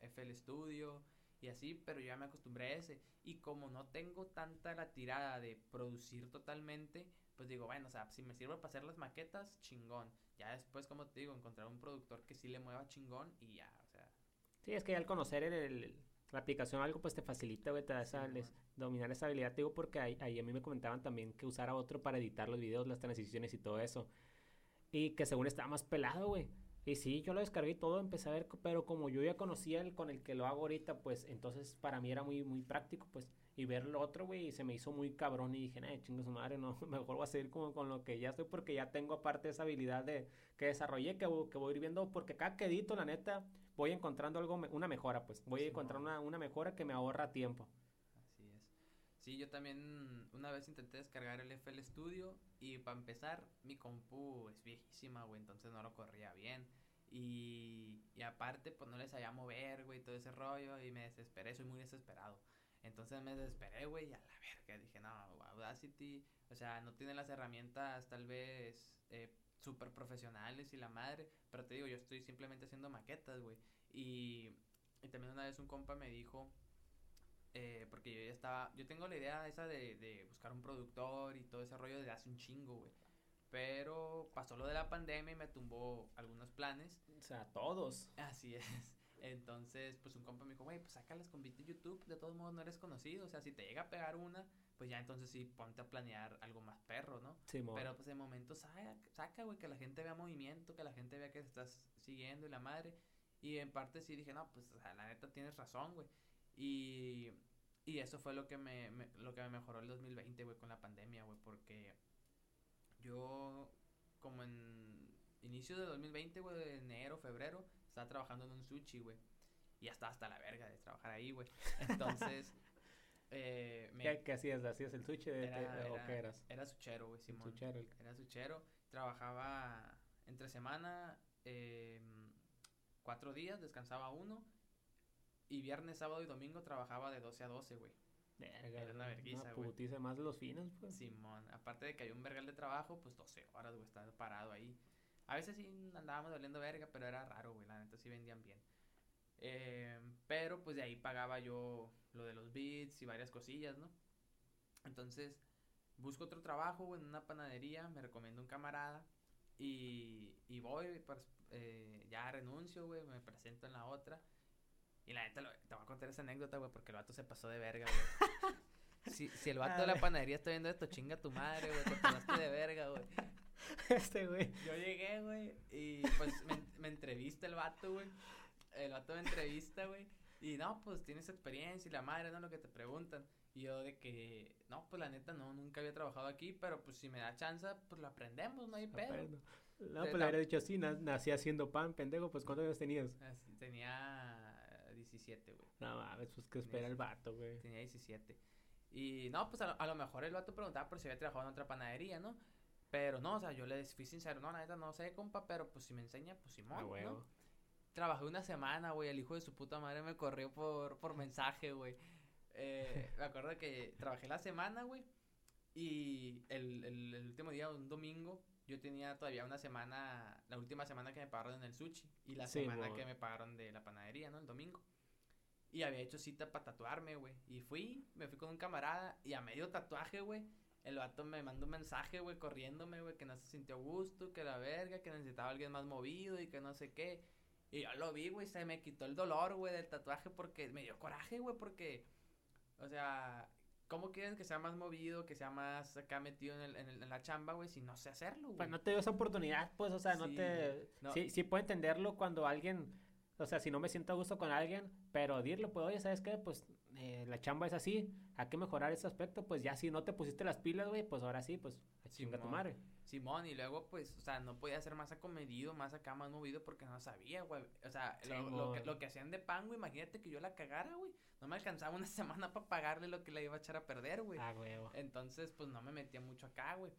FL Studio y así, pero yo ya me acostumbré a ese. Y como no tengo tanta la tirada de producir totalmente, pues digo, bueno, o sea, si me sirve para hacer las maquetas, chingón. Ya después, como te digo, encontrar un productor que sí le mueva chingón y ya, o sea. Sí, es que al conocer el, la aplicación algo, pues te facilita, güey, te da esa, dominar esa habilidad. digo porque ahí, ahí, a mí me comentaban también que usara otro para editar los videos, las transiciones y todo eso. Y que según estaba más pelado, güey. Y sí, yo lo descargué todo, empecé a ver, pero como yo ya conocía el con el que lo hago ahorita, pues entonces para mí era muy, muy práctico, pues. Y ver lo otro, güey, y se me hizo muy cabrón y dije, eh, chingo su madre, no, [LAUGHS] mejor voy a seguir como con lo que ya estoy porque ya tengo aparte esa habilidad de que desarrollé, que, que voy a ir viendo, porque cada que edito, la neta, voy encontrando algo, una mejora, pues. Voy a encontrar una, una mejora que me ahorra tiempo. Sí, yo también una vez intenté descargar el FL Studio y para empezar, mi compu es viejísima, güey, entonces no lo corría bien. Y, y aparte, pues no les sabía mover, güey, todo ese rollo y me desesperé, soy muy desesperado. Entonces me desesperé, güey, y a la verga dije, no, Audacity, o sea, no tiene las herramientas tal vez eh, súper profesionales y la madre, pero te digo, yo estoy simplemente haciendo maquetas, güey. Y, y también una vez un compa me dijo, eh, porque yo ya estaba, yo tengo la idea esa de, de buscar un productor y todo ese rollo desde hace un chingo, güey. Pero pasó lo de la pandemia y me tumbó algunos planes. O sea, todos. Así es. [LAUGHS] Entonces, pues un compa me dijo, güey, pues sácalas con beat de YouTube, de todos modos no eres conocido, o sea, si te llega a pegar una, pues ya entonces sí ponte a planear algo más perro, ¿no? Sí, Pero pues de momento saca, saca, güey, que la gente vea movimiento, que la gente vea que te estás siguiendo y la madre. Y en parte sí dije, no, pues o sea, la neta tienes razón, güey. Y, y eso fue lo que me, lo que me mejoró el 2020, güey, con la pandemia, güey, porque yo como en inicio de 2020, güey, de enero, febrero, estaba trabajando en un sushi, güey. Y ya estaba hasta la verga de trabajar ahí, güey. Entonces, [LAUGHS] eh, me... ¿Qué, hacías? ¿Hacías el sushi de, era, o qué eras? Era suchero, güey, Simón. Suchero. Era suchero. Trabajaba entre semana eh, cuatro días, descansaba uno. Y viernes, sábado y domingo trabajaba de 12 a 12, güey. Verga, era una vergüenza, güey. más de los fines, pues. Simón, aparte de que hay un vergal de trabajo, pues 12 horas, güey, estar parado ahí. A veces sí andábamos doliendo verga, pero era raro, güey. La neta sí vendían bien. Eh, pero pues de ahí pagaba yo lo de los beats y varias cosillas, ¿no? Entonces, busco otro trabajo, güey, en una panadería. Me recomiendo un camarada. Y, y voy, pues, eh, ya renuncio, güey. Me presento en la otra. Y la neta, te voy a contar esa anécdota, güey, porque el vato se pasó de verga, güey. [LAUGHS] Si, si el vato de la panadería está viendo esto, chinga tu madre, güey, te pasaste de verga, güey. [LAUGHS] Este, güey. Yo llegué, güey, y pues me, me entrevista el vato, güey. El vato me entrevista, güey. Y no, pues tienes experiencia y la madre, ¿no? Lo que te preguntan. Y yo de que, no, pues la neta no, nunca había trabajado aquí, pero pues si me da chance, pues lo aprendemos, no hay pedo. Aprendo. No, pues le habría dicho así, na- nací haciendo pan, pendejo, pues ¿cuántos años tenías? Así, Tenía 17, güey. No mames, pues que espera el vato, güey. Tenía 17. Y no, pues a lo, a lo mejor el vato preguntaba por si había trabajado en otra panadería, ¿no? Pero no, o sea, yo le fui sincero, no, la neta no sé, compa, pero pues si me enseña, pues Simón, Ah. Trabajé una semana, güey, el hijo de su puta madre me corrió por, por mensaje, güey. Eh, [LAUGHS] me acuerdo que trabajé la semana, güey, y el, el, el último día, un domingo, yo tenía todavía una semana, la última semana que me pagaron en el sushi, y la Sí, semana que me pagaron de la panadería, ¿no? El domingo. Y había hecho cita para tatuarme, güey. Y fui, me fui con un camarada, y a medio tatuaje, güey, el vato me mandó un mensaje, güey, corriéndome, güey, que no se sintió a gusto, que la verga, que necesitaba alguien más movido y que no sé qué. Y yo lo vi, güey, se me quitó el dolor, güey, del tatuaje porque me dio coraje, güey, porque, o sea, ¿cómo quieren que sea más movido, que sea más acá metido en, el, en, el- en la chamba, güey, si no sé hacerlo, güey? Pues no te dio esa oportunidad, pues, o sea, no Sí, te... no. Sí, sí puedo entenderlo cuando alguien... O sea, si no me siento a gusto con alguien, pero dirlo, pues, oye, ¿sabes qué? Pues eh, la chamba es así, hay que mejorar ese aspecto, pues ya si no te pusiste las pilas, güey, pues ahora sí, pues, a chinga tu madre. Simón, y luego, pues, o sea, no podía ser más acomedido, más acá, más movido porque no sabía, güey. O sea, lo, lo que, lo que hacían de pan, güey, imagínate que yo la cagara, güey. No me alcanzaba una [LAUGHS] semana para pagarle lo que le iba a echar a perder, güey. Ah, huevo. Entonces, pues, no me metía mucho acá, güey.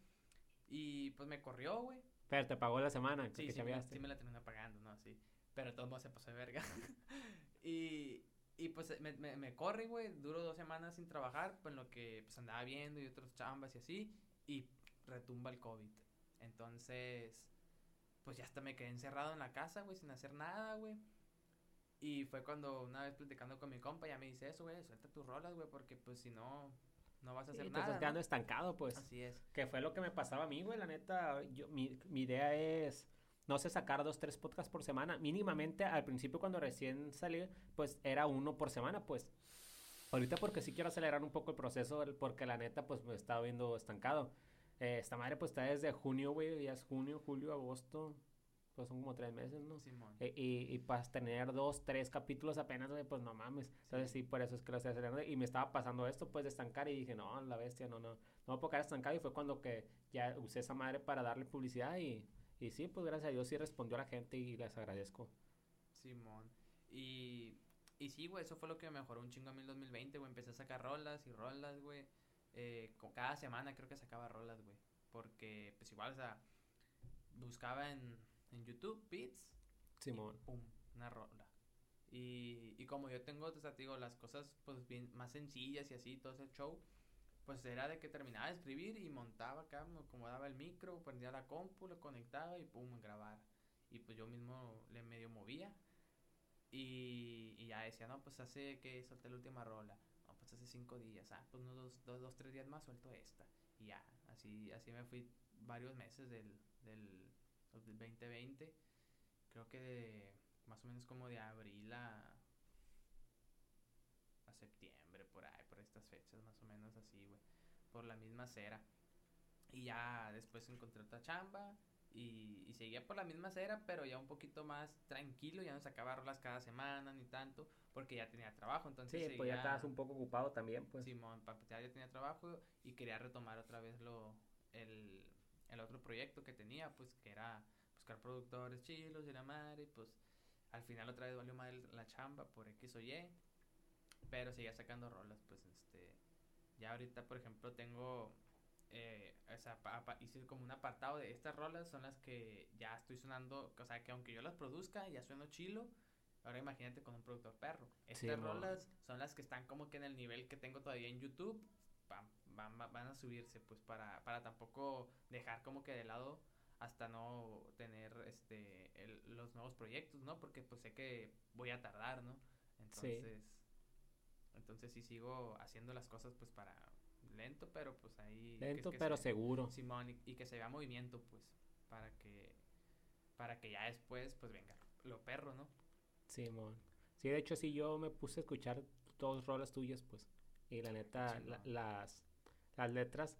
Y, pues, me corrió, güey. Pero te pagó la semana Sí, que sí, me, la- sí me la terminé pagando, ¿no? Sí. Pero de todos modos se pasó de verga. [LAUGHS] y, y pues me, me, me corre, güey. Duro dos semanas sin trabajar, pues en lo que pues andaba viendo y otros chambas y así. Y retumba el COVID. Entonces, pues ya hasta me quedé encerrado en la casa, güey, sin hacer nada, güey. Y fue cuando una vez platicando con mi compa, ya me dice eso, güey, suelta tus rolas, güey, porque pues si no, no vas a Sí, hacer te nada. estás ¿no? quedando estancado, pues. Así es. Que fue lo que me pasaba a mí, güey, la neta. Yo, mi, mi idea es, no sé, sacar dos, tres podcasts por semana. Mínimamente, al principio cuando recién salí, pues era uno por semana, pues. Ahorita porque sí quiero acelerar un poco el proceso, porque la neta, pues me estaba viendo estancado. Eh, esta madre, pues está desde junio, güey, ya es junio, julio, agosto. Pues son como tres meses, ¿no? Simón. Eh, y, y para tener dos, tres capítulos apenas, güey, pues no mames. Entonces sí, por eso es que lo estoy acelerando. Y me estaba pasando esto, pues, de estancar. Y dije, no, la bestia, no, no. No me puedo quedar estancado. Y fue cuando que ya usé esa madre para darle publicidad. Y, y sí, pues gracias a Dios sí respondió a la gente y les agradezco. Simón. Y, y sí, güey, eso fue lo que me mejoró un chingo a mí el 2020, güey. Empecé a sacar rolas y rolas, güey. Eh, cada semana creo que sacaba rolas, güey. Porque, pues igual, o sea, buscaba en, en YouTube beats Simón. pum, una rola. Y, y como yo tengo, o sea, te digo, las cosas pues bien más sencillas y así, todo ese show, pues era de que terminaba de escribir y montaba acá, me acomodaba el micro, prendía la compu, lo conectaba y pum, grabar. Y pues yo mismo le medio movía. Y, y ya decía, no, pues hace que solté la última rola. No, pues hace cinco días. Ah, pues unos dos, dos, dos, tres días más suelto esta. Y ya, así, así me fui varios meses del, del, del 2020. Creo que de más o menos como de abril a, septiembre, por ahí, por estas fechas, más o menos así, güey. Por la misma cera. Y ya después encontré otra chamba y, y seguía por la misma cera, pero ya un poquito más tranquilo, ya no sacaba rolas cada semana ni tanto, porque ya tenía trabajo, entonces Sí, pues ya seguía- estabas un poco ocupado también, pues. Simón, pa- ya, tenía trabajo y quería retomar otra vez lo, el, el otro proyecto que tenía, pues que era buscar productores chilos y la madre, y pues al final otra vez valió mal la chamba por X o Y, pero seguía sacando rolas, pues este, ya ahorita por ejemplo tengo, eh, o sea, hice como un apartado de estas rolas son las que ya estoy sonando, o sea, que aunque yo las produzca, ya sueno chilo. Ahora imagínate con un productor perro. Estas rolas son las que están como que en el nivel que tengo todavía en YouTube. Van, van, van- a subirse, pues, para, para tampoco dejar como que de lado hasta no tener este el- los nuevos proyectos, ¿no? Porque pues sé que voy a tardar, ¿no? Entonces, entonces sí sigo haciendo las cosas pues para lento, pero pues ahí Lento, que pero se- seguro. Simón y, y que se vea movimiento, pues, para que para que ya después pues venga lo perro, ¿no? Simón. Sí, de hecho, sí, yo me puse a escuchar dos rolas tuyas, pues. Y la neta, la- las, las letras,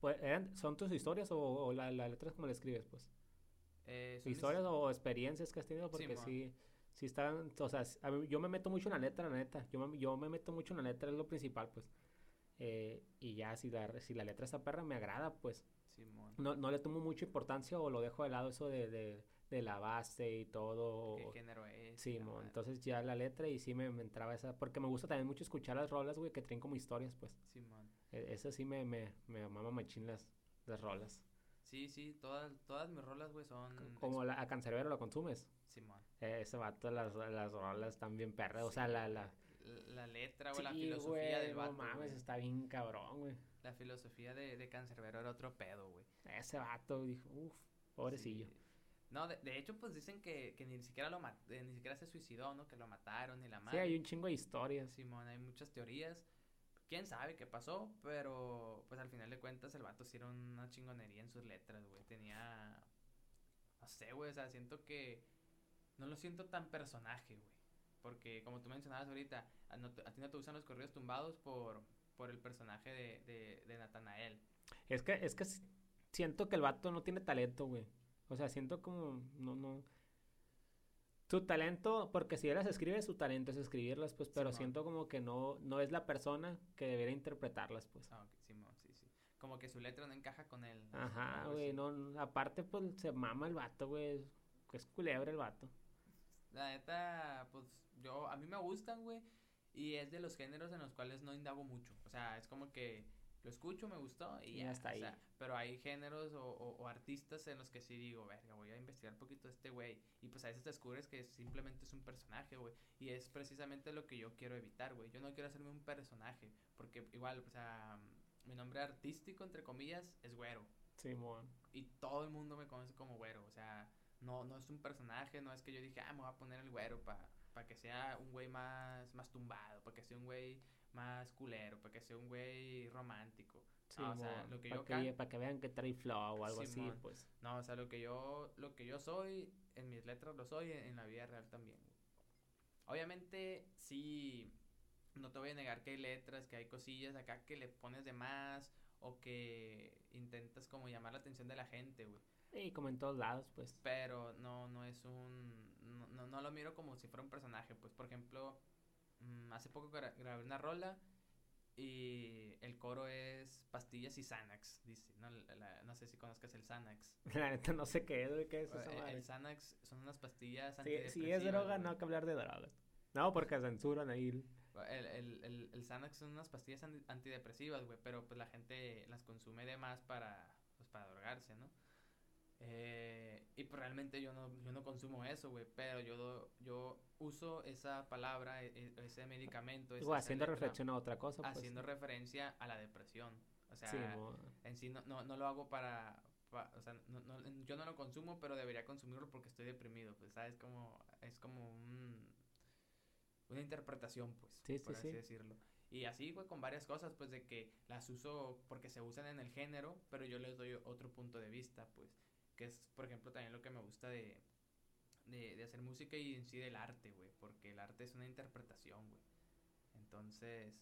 pues, eran- ¿son tus historias o, o la- las letras como le escribes, pues? Eh, mis- historias o experiencias que has tenido porque Simón. sí sí están o sea a mí- yo me meto mucho en la letra la neta yo me, yo me meto mucho en la letra es lo principal pues Eh, y ya si la si la letra está perra me agrada pues Simón. no, no le tomo mucha importancia o lo dejo de lado eso de, de, de la base y todo ¿Qué o- género es? La madre. entonces ya la letra y sí me, me entraba esa porque me gusta también mucho escuchar las rolas güey que traen como historias pues Simón. E- eso sí me me me mama machín las las rolas Sí, sí, todas, todas mis rolas, güey, son... como la, a Cancerbero lo consumes Simón. Eh, Ese vato, las, las rolas están bien perras. O sea, Sí, la, la... La, letra, güey, la Sí, filosofía güey, del no vato, mames, güey. está bien cabrón, güey. La filosofía de, de Cancerbero era otro pedo, güey. Ese vato dijo, uff, pobrecillo. Sí. No, de, de hecho, pues dicen que, que ni siquiera lo mat- eh, ni siquiera se suicidó, ¿no? Que lo mataron ni la Sí, madre. hay un chingo de historias. Simón, hay muchas teorías. Quién sabe qué pasó, pero pues al final de cuentas el vato sí era una chingonería en sus letras, güey. Tenía. No sé, güey, o sea, siento que. No lo siento tan personaje, güey. Porque como tú mencionabas ahorita, a, no a ti no te gustan los corridos tumbados por, por el personaje de, de, de Natanael. Es que, es que siento que el vato no tiene talento, güey. O sea, siento como, no, no. Su talento, porque si él las escribe, su talento es escribirlas, pues, pero Simón. siento como que no, no es la persona que debería interpretarlas, pues. Ah, ok, Simón, sí, sí. Como que su letra no encaja con él. Ajá, güey, no, aparte, pues, se mama el vato, güey. Es culebra el vato. La neta, pues yo, a mí me gustan, güey. Y es de los géneros en los cuales no indago mucho. O sea, es como que lo escucho, me gustó y Y ya. hasta o sea, ahí. pero hay géneros o, o- o artistas en los que sí digo, verga, voy a investigar un poquito de este güey. Y pues a veces descubres que simplemente es un personaje, güey. Y es precisamente lo que yo quiero evitar, güey. Yo no quiero hacerme un personaje. Porque igual, o sea, mi nombre artístico, entre comillas, es güero Simón. y todo el mundo me conoce como güero. O sea, no, no es un personaje, no es que yo dije, ah, me voy a poner el güero para que sea un güey más, más tumbado, para que sea un güey más culero, para que sea un güey romántico. No, o sea, lo que yo que, para que vean que trae flow o algo así, pues. No, o sea, lo que yo, lo que yo soy, en mis letras lo soy, en, en la vida real también. güey. Obviamente, sí, no te voy a negar que hay letras, que hay cosillas acá que le pones de más o que intentas como llamar la atención de la gente, güey. Y como en todos lados, pues. pero no no es un no, no, no lo miro como si fuera un personaje pues por ejemplo mm, hace poco gra- grabé una rola y el coro es pastillas y Xanax dice no La- la- no sé si conozcas el Xanax [LAUGHS] La neta no sé qué es, qué es esa Eh, madre. el Xanax son unas pastillas Si, si es droga, güey. no hay que hablar de drogas. No, porque censuran ahí. el- El, el, el, Xanax son unas pastillas an- antidepresivas, güey, pero pues la gente las consume de más para, pues, para drogarse, ¿no? Eh, y pues realmente yo no, yo no consumo eso, güey, pero yo, yo uso esa palabra, e- e- ese medicamento, esa, haciendo letra, reflexión a otra cosa, pues. haciendo referencia a la depresión. O sea, en sí no, no, no lo hago para, pa- o sea, no, no- yo no lo consumo, pero debería consumirlo porque estoy deprimido, pues, ¿sabes? Como, es como un, una interpretación, pues, Sí, sí, por así sí. decirlo. Y así, güey, con varias cosas, pues, de que las uso porque se usan en el género, pero yo les doy otro punto de vista, pues, que es, por ejemplo, también lo que me gusta de, de, de hacer música y en sí del arte, güey, porque el arte es una interpretación, güey. Entonces,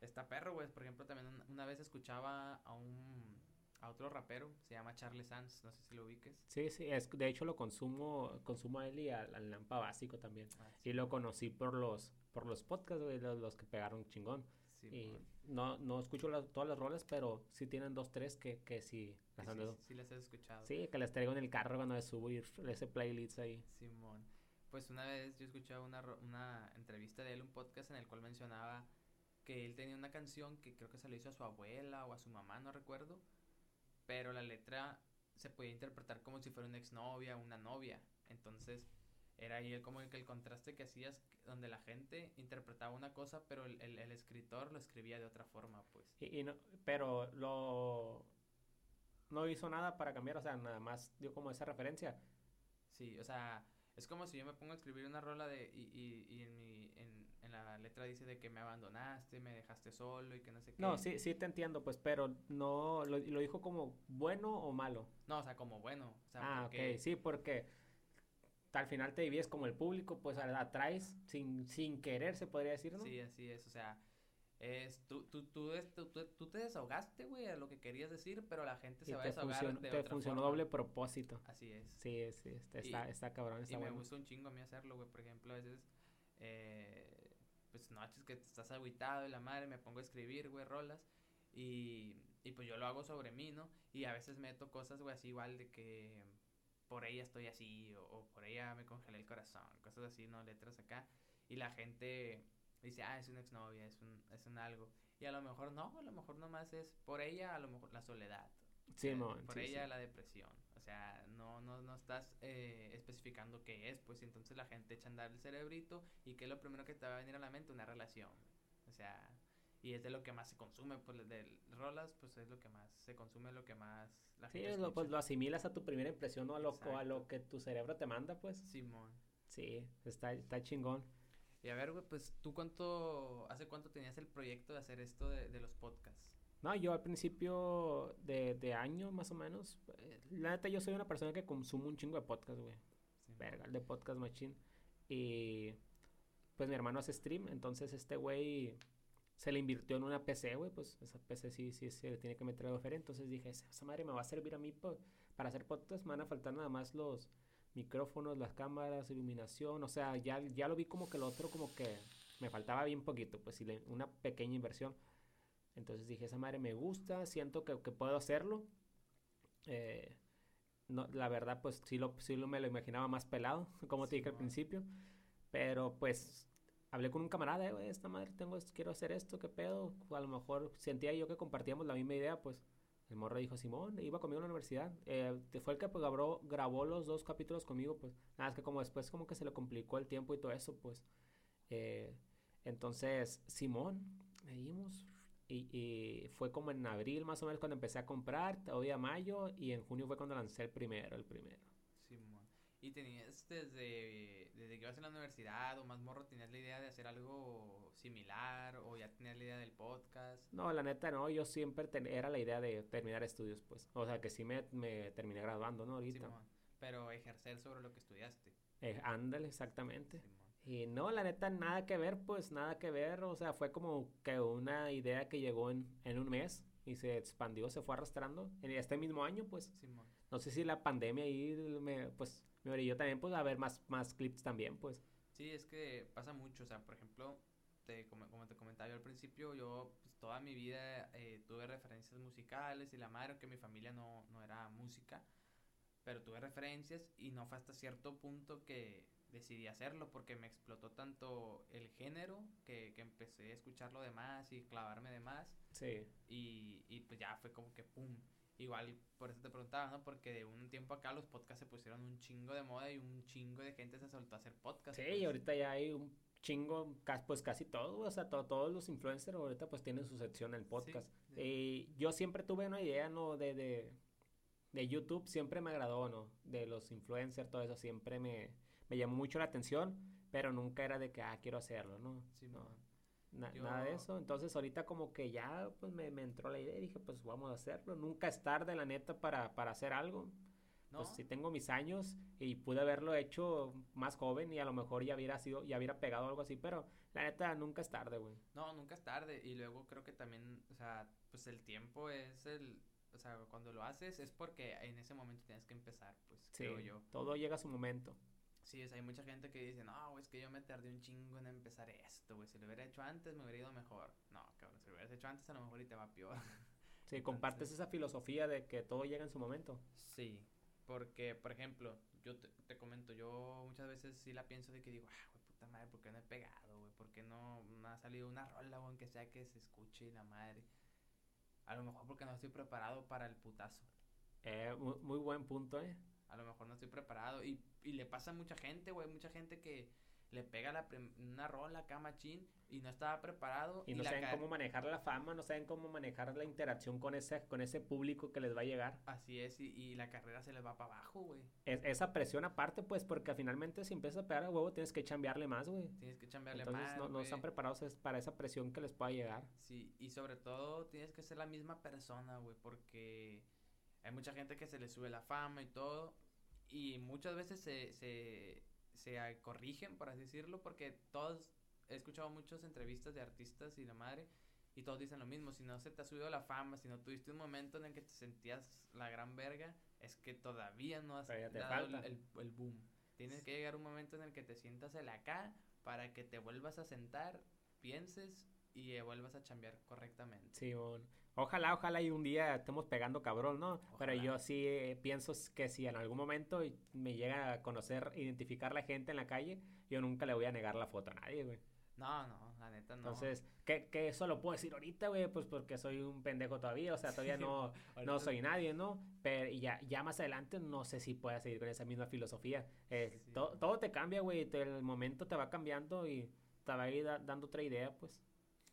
está perro, güey. Por ejemplo, también un- una vez escuchaba a un a otro rapero, se llama Charles Sanz, no sé si lo ubiques. Sí, sí, es, de hecho lo consumo, consumo a él y al, al Lampa Básico también. Ah, Y lo conocí por los, por los podcasts, güey, los, los que pegaron chingón. Sí, y no, no escucho las- todas las rolas, pero sí tienen dos, tres que, que sí las han sí, dado. sí las he escuchado. Sí, que las traigo en el carro cuando me subo y ese playlist ahí. Simón. Pues una vez yo escuché una, una entrevista de él, un podcast en el cual mencionaba que él tenía una canción que creo que se le hizo a su abuela o a su mamá, no recuerdo, pero la letra se podía interpretar como si fuera una exnovia o una novia. Entonces era ahí el, como que el contraste que hacías donde la gente interpretaba una cosa, pero el, el- el escritor lo escribía de otra forma, pues. Y, y no, pero lo no hizo nada para cambiar, o sea, nada más dio como esa referencia. Sí, o sea, es como si yo me pongo a escribir una rola de y, y, y en, mi, en, en la letra dice de que me abandonaste, me dejaste solo y que no sé qué. No, sí, sí te entiendo, pues, pero no lo, lo dijo como bueno o malo. No, o sea, como bueno. O sea, Ah, porque, ok, sí, porque al final te divides como el público, pues atraes sin, sin querer, se podría decir, ¿no? Sí, así es. O sea, Es, tú, tú, tú, tú, te desahogaste, güey, a lo que querías decir, pero la gente se va a desahogar funcionó, de te funcionó doble propósito. Así es. Sí, sí, está, está, Y- está cabrón, Y me gusta un chingo a mí hacerlo, güey. Por ejemplo, a veces, eh, pues noches que estás agüitado y la madre, me pongo a escribir, güey, rolas. Y, y pues yo lo hago sobre mí, ¿no? Y a veces meto cosas, güey, así igual de que por ella estoy así, o, o por ella me congelé el corazón, cosas así, ¿no? Letras acá. Y la gente dice, ah, es una exnovia, es un, es un algo. Y a lo mejor no, a lo mejor nomás es por ella, a lo mejor la soledad. Sí, Eh, por sí, ella sí. la depresión. O sea, no, no, no estás eh, especificando qué es, pues entonces la gente echa a andar el cerebrito y qué es lo primero que te va a venir a la mente, una relación. O sea, y es de lo que más se consume, pues de rolas, pues es lo que más se consume, lo que más la Sí, gente lo, pues lo asimilas a tu primera impresión ¿no? a lo, o a lo que tu cerebro te manda, pues. Simón. Sí, está, está chingón. Y a ver, güey, pues tú cuánto, hace cuánto tenías el proyecto de hacer esto de, de los podcasts. No, yo al principio de, de año, más o menos, eh, la neta yo soy una persona que consumo un chingo de podcast, güey. Verga, de podcast machine. Y pues mi hermano hace stream, entonces este güey se le invirtió en una PC, güey, pues esa PC sí, sí se le tiene que meter algo feria. Entonces dije, esa madre me va a servir a mí para hacer podcast, me van a faltar nada más los micrófonos, las cámaras, iluminación, o sea, ya, ya lo vi como que lo otro como que me faltaba bien poquito, pues, le- una pequeña inversión. Entonces dije, esa madre me gusta, siento que, que puedo hacerlo. Eh, no, la verdad, pues sí, lo, sí lo me lo imaginaba más pelado, [LAUGHS] como te dije al Simón. principio. Pero pues hablé con un camarada, eh, esta madre, tengo, quiero hacer esto, qué pedo. A lo mejor sentía yo que compartíamos la misma idea, pues el morro dijo, Simón, iba conmigo a la universidad. Eh, fue el que pues, grabó, grabó los dos capítulos conmigo, pues nada, es que como después como que se le complicó el tiempo y todo eso, pues. Eh, entonces, Simón, íbamos. Y, y fue como en abril más o menos cuando empecé a comprar, hoy a mayo, y en junio fue cuando lancé el primero, el primero. ¿Y tenías desde, desde que ibas en la universidad o más morro, tenías la idea de hacer algo similar o ya tenías la idea del podcast? No, la neta no, yo siempre ten- era la idea de terminar estudios, pues. O sea, que sí me, me terminé graduando, ¿no? Ahorita. Simón. Pero ejercer sobre lo que estudiaste. Eh, ándale, exactamente. Simón. Y no, la neta, nada que ver, pues nada que ver. O sea, fue como que una idea que llegó en, en un mes y se expandió, se fue arrastrando. En este mismo año, pues, Simón. no sé si la pandemia ahí me, pues, me orilló también, pues, a ver más, más clips también, pues. Sí, es que pasa mucho, o sea, por ejemplo, te, como, como te comentaba yo al principio, yo pues, toda mi vida eh, tuve referencias musicales y la madre, que mi familia no, no era música, pero tuve referencias y no fue hasta cierto punto que decidí hacerlo porque me explotó tanto el género que, que empecé a escucharlo de más y clavarme de más Sí. y, y pues ya fue como que pum. Igual por eso te preguntaba, ¿no? Porque de un tiempo acá los podcasts se pusieron un chingo de moda y un chingo de gente se soltó a hacer podcasts. Sí, pues. y ahorita ya hay un chingo, pues casi todo, o sea, to- todos los influencers ahorita pues tienen su sección en el podcast. Y yo siempre tuve una idea, ¿no? De, de, de YouTube, siempre me agradó, ¿no? De los influencers, todo eso, siempre me, me llamó mucho la atención, pero nunca era de que, ah, quiero hacerlo, ¿no? Simón. No, na- Yo- Nada de eso. Entonces ahorita como que ya, pues me, me entró la idea y dije, pues vamos a hacerlo. Nunca es tarde, la neta, para, para hacer algo. ¿No? Pues sí tengo mis años y pude haberlo hecho más joven y a lo mejor ya hubiera sido, ya hubiera pegado algo así, pero la neta nunca es tarde, güey. No, nunca es tarde. Y luego creo que también, o sea, pues el tiempo es el. O sea, cuando lo haces es porque en ese momento tienes que empezar, pues, Sí, creo yo. todo llega a su momento. Sí, o sea, hay mucha gente que dice, no, güey, es que yo me tardé un chingo en empezar esto, güey. Si lo hubiera hecho antes, me hubiera ido mejor. No, cabrón, si lo hubieras hecho antes, a lo mejor y te va peor. Sí, compartes esa filosofía de que todo llega en su momento. Sí, porque, por ejemplo, yo te, te comento, yo muchas veces sí la pienso de que digo, ah, güey, puta madre, ¿por qué no he pegado, güey? ¿Por qué no, no ha salido una rola, o aunque sea que se escuche la madre? A lo mejor porque no estoy preparado para el putazo. Eh, muy, muy buen punto, ¿eh? A lo mejor no estoy preparado. Y, y le pasa a mucha gente, güey. Mucha gente que le pega la una rola acá machín y no estaba preparado. Y no saben cómo manejar la fama, no saben cómo manejar la interacción con ese, con ese público que les va a llegar. Así es, y, y la carrera se les va para abajo, güey. Es- esa presión aparte, pues, porque finalmente si empiezas a pegar a huevo tienes que chambearle más, güey. Tienes que chambearle Entonces más, no, no están preparados para esa presión que les pueda llegar. Sí, y sobre todo tienes que ser la misma persona, güey, porque hay mucha gente que se le sube la fama y todo, y muchas veces se, se, se corrigen, por así decirlo, porque todos, he escuchado muchas entrevistas de artistas y la madre, Y todos dicen lo mismo, si no se te ha subido la fama, si no tuviste un momento en el que te sentías la gran verga, es que todavía no has dado el, el, boom. Tienes que llegar un momento en el que te sientas el acá para que te vuelvas a sentar, pienses y vuelvas a chambear correctamente. Sí, bueno. Ojalá, ojalá y un día estemos pegando cabrón, ¿no? Pero yo sí eh, pienso que si en algún momento me llega a conocer, identificar la gente en la calle, yo nunca le voy a negar la foto a nadie, güey. No, no, la neta no. Entonces, ¿qué, qué eso lo puedo decir ahorita, güey? Pues porque soy un pendejo todavía, o sea, todavía no, [LAUGHS] no soy nadie, ¿no? Pero ya, ya más adelante no sé si pueda seguir con esa misma filosofía. Eh, todo te cambia, güey, el momento te va cambiando y te va a ir dando otra idea, pues.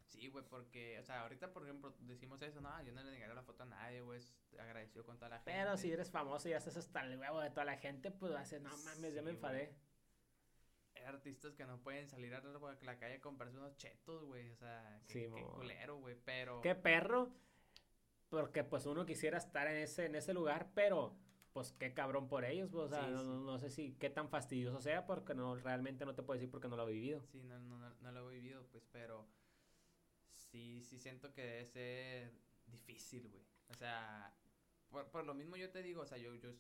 Sí, güey, porque, o sea, ahorita, por ejemplo, decimos eso, no, yo no le negaré la foto a nadie, güey, agradecido con toda la gente. Pero si eres famoso y haces hasta el huevo de toda la gente, pues haces, no mames, ya me enfadé. Hay artistas que no pueden salir a la calle a comprarse unos chetos, güey, o sea, qué, qué culero, güey, pero... Qué perro, porque pues uno quisiera estar en ese, en ese lugar, pero pues qué cabrón por ellos, pues, o sea, no, no, sé si qué tan fastidioso sea, porque no, realmente no te puedo decir porque no lo he vivido. Sí, no, no, no lo he vivido, pues, pero sí, sí siento que debe ser difícil, güey. O sea, por, por, lo mismo yo te digo, o sea, yo, yo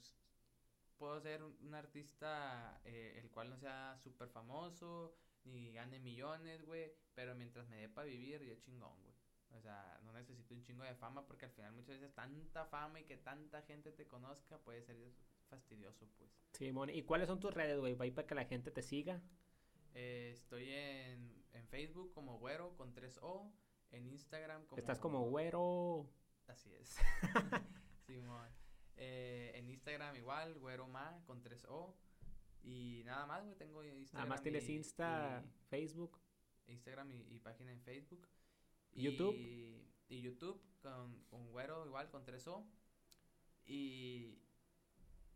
puedo ser un, artista eh, el cual no sea súper famoso, ni gane millones, güey, pero mientras me dé para vivir, yo chingón, güey. O sea, no necesito un chingo de fama porque al final muchas veces tanta fama y que tanta gente te conozca puede ser fastidioso, pues. Sí, ¿y cuáles son tus redes, güey? Para que la gente te siga. Eh, estoy en, en Facebook como Güero con 3O en Instagram como... Estás como güero. Así es. [LAUGHS] Simón. Eh, en Instagram igual, güero ma con 3O. Y nada más, güey, tengo Instagram. Nada más tienes Insta, Facebook. Instagram y, página en Facebook. YouTube. Y, YouTube con un güero igual con 3O. Y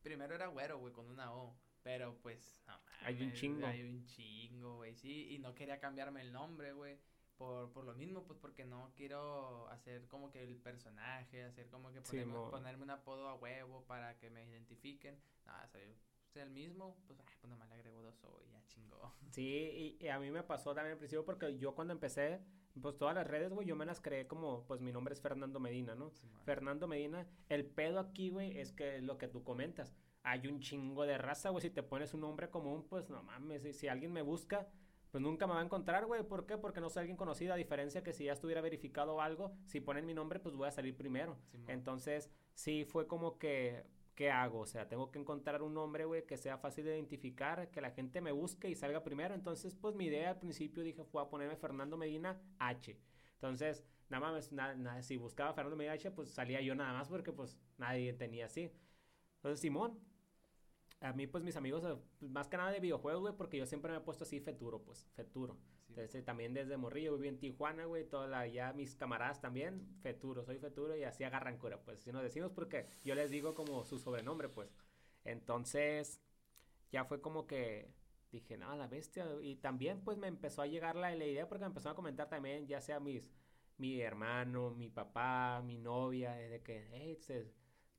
primero era güero, güey, con una O. Pero pues, hay un chingo. Hay un chingo, güey, sí. Y no quería cambiarme el nombre, güey por, por lo mismo, pues porque no quiero hacer como que el personaje, hacer como que ponerme, ponerme un apodo a huevo para que me identifiquen. Nada, soy el mismo, pues, ay, pues nomás le agrego dos o ya chingó. [LAUGHS] Sí, y, a mí me pasó también al principio porque yo cuando empecé, pues todas las redes, güey, yo me las creé como, pues mi nombre es Fernando Medina, ¿no? Fernando Medina. El pedo aquí, güey, es que lo que tú comentas. Hay un chingo de raza, güey. Si te pones un nombre común, pues no mames. Si, si alguien me busca, pues nunca me va a encontrar, güey. ¿Por qué? Porque no soy alguien conocido, a diferencia que si ya estuviera verificado algo, si ponen mi nombre, pues voy a salir primero. Entonces, sí fue como que, ¿qué hago? O sea, tengo que encontrar un nombre, güey, que sea fácil de identificar, que la gente me busque y salga primero. Entonces, pues mi idea al principio dije, fue a ponerme Fernando Medina H. Entonces, nada más, nada, si buscaba Fernando Medina H, pues salía yo nada más porque pues nadie tenía así. Entonces, Simón, a mí, pues, mis amigos, eh, pues, más que nada de videojuegos, güey, porque yo siempre me he puesto así Feturo, pues, Feturo. Entonces, también desde Morrillo, viví en Tijuana, güey, toda la, ya mis camaradas también, Feturo, soy Feturo y así agarran cura, pues, si nos decimos porque yo les digo como su sobrenombre, pues. Entonces, ya fue como que dije, no, la bestia, y también, pues, me empezó a llegar la, la idea porque me empezaron a comentar también, ya sea mis, mi hermano, mi papá, mi novia, de que, hey, se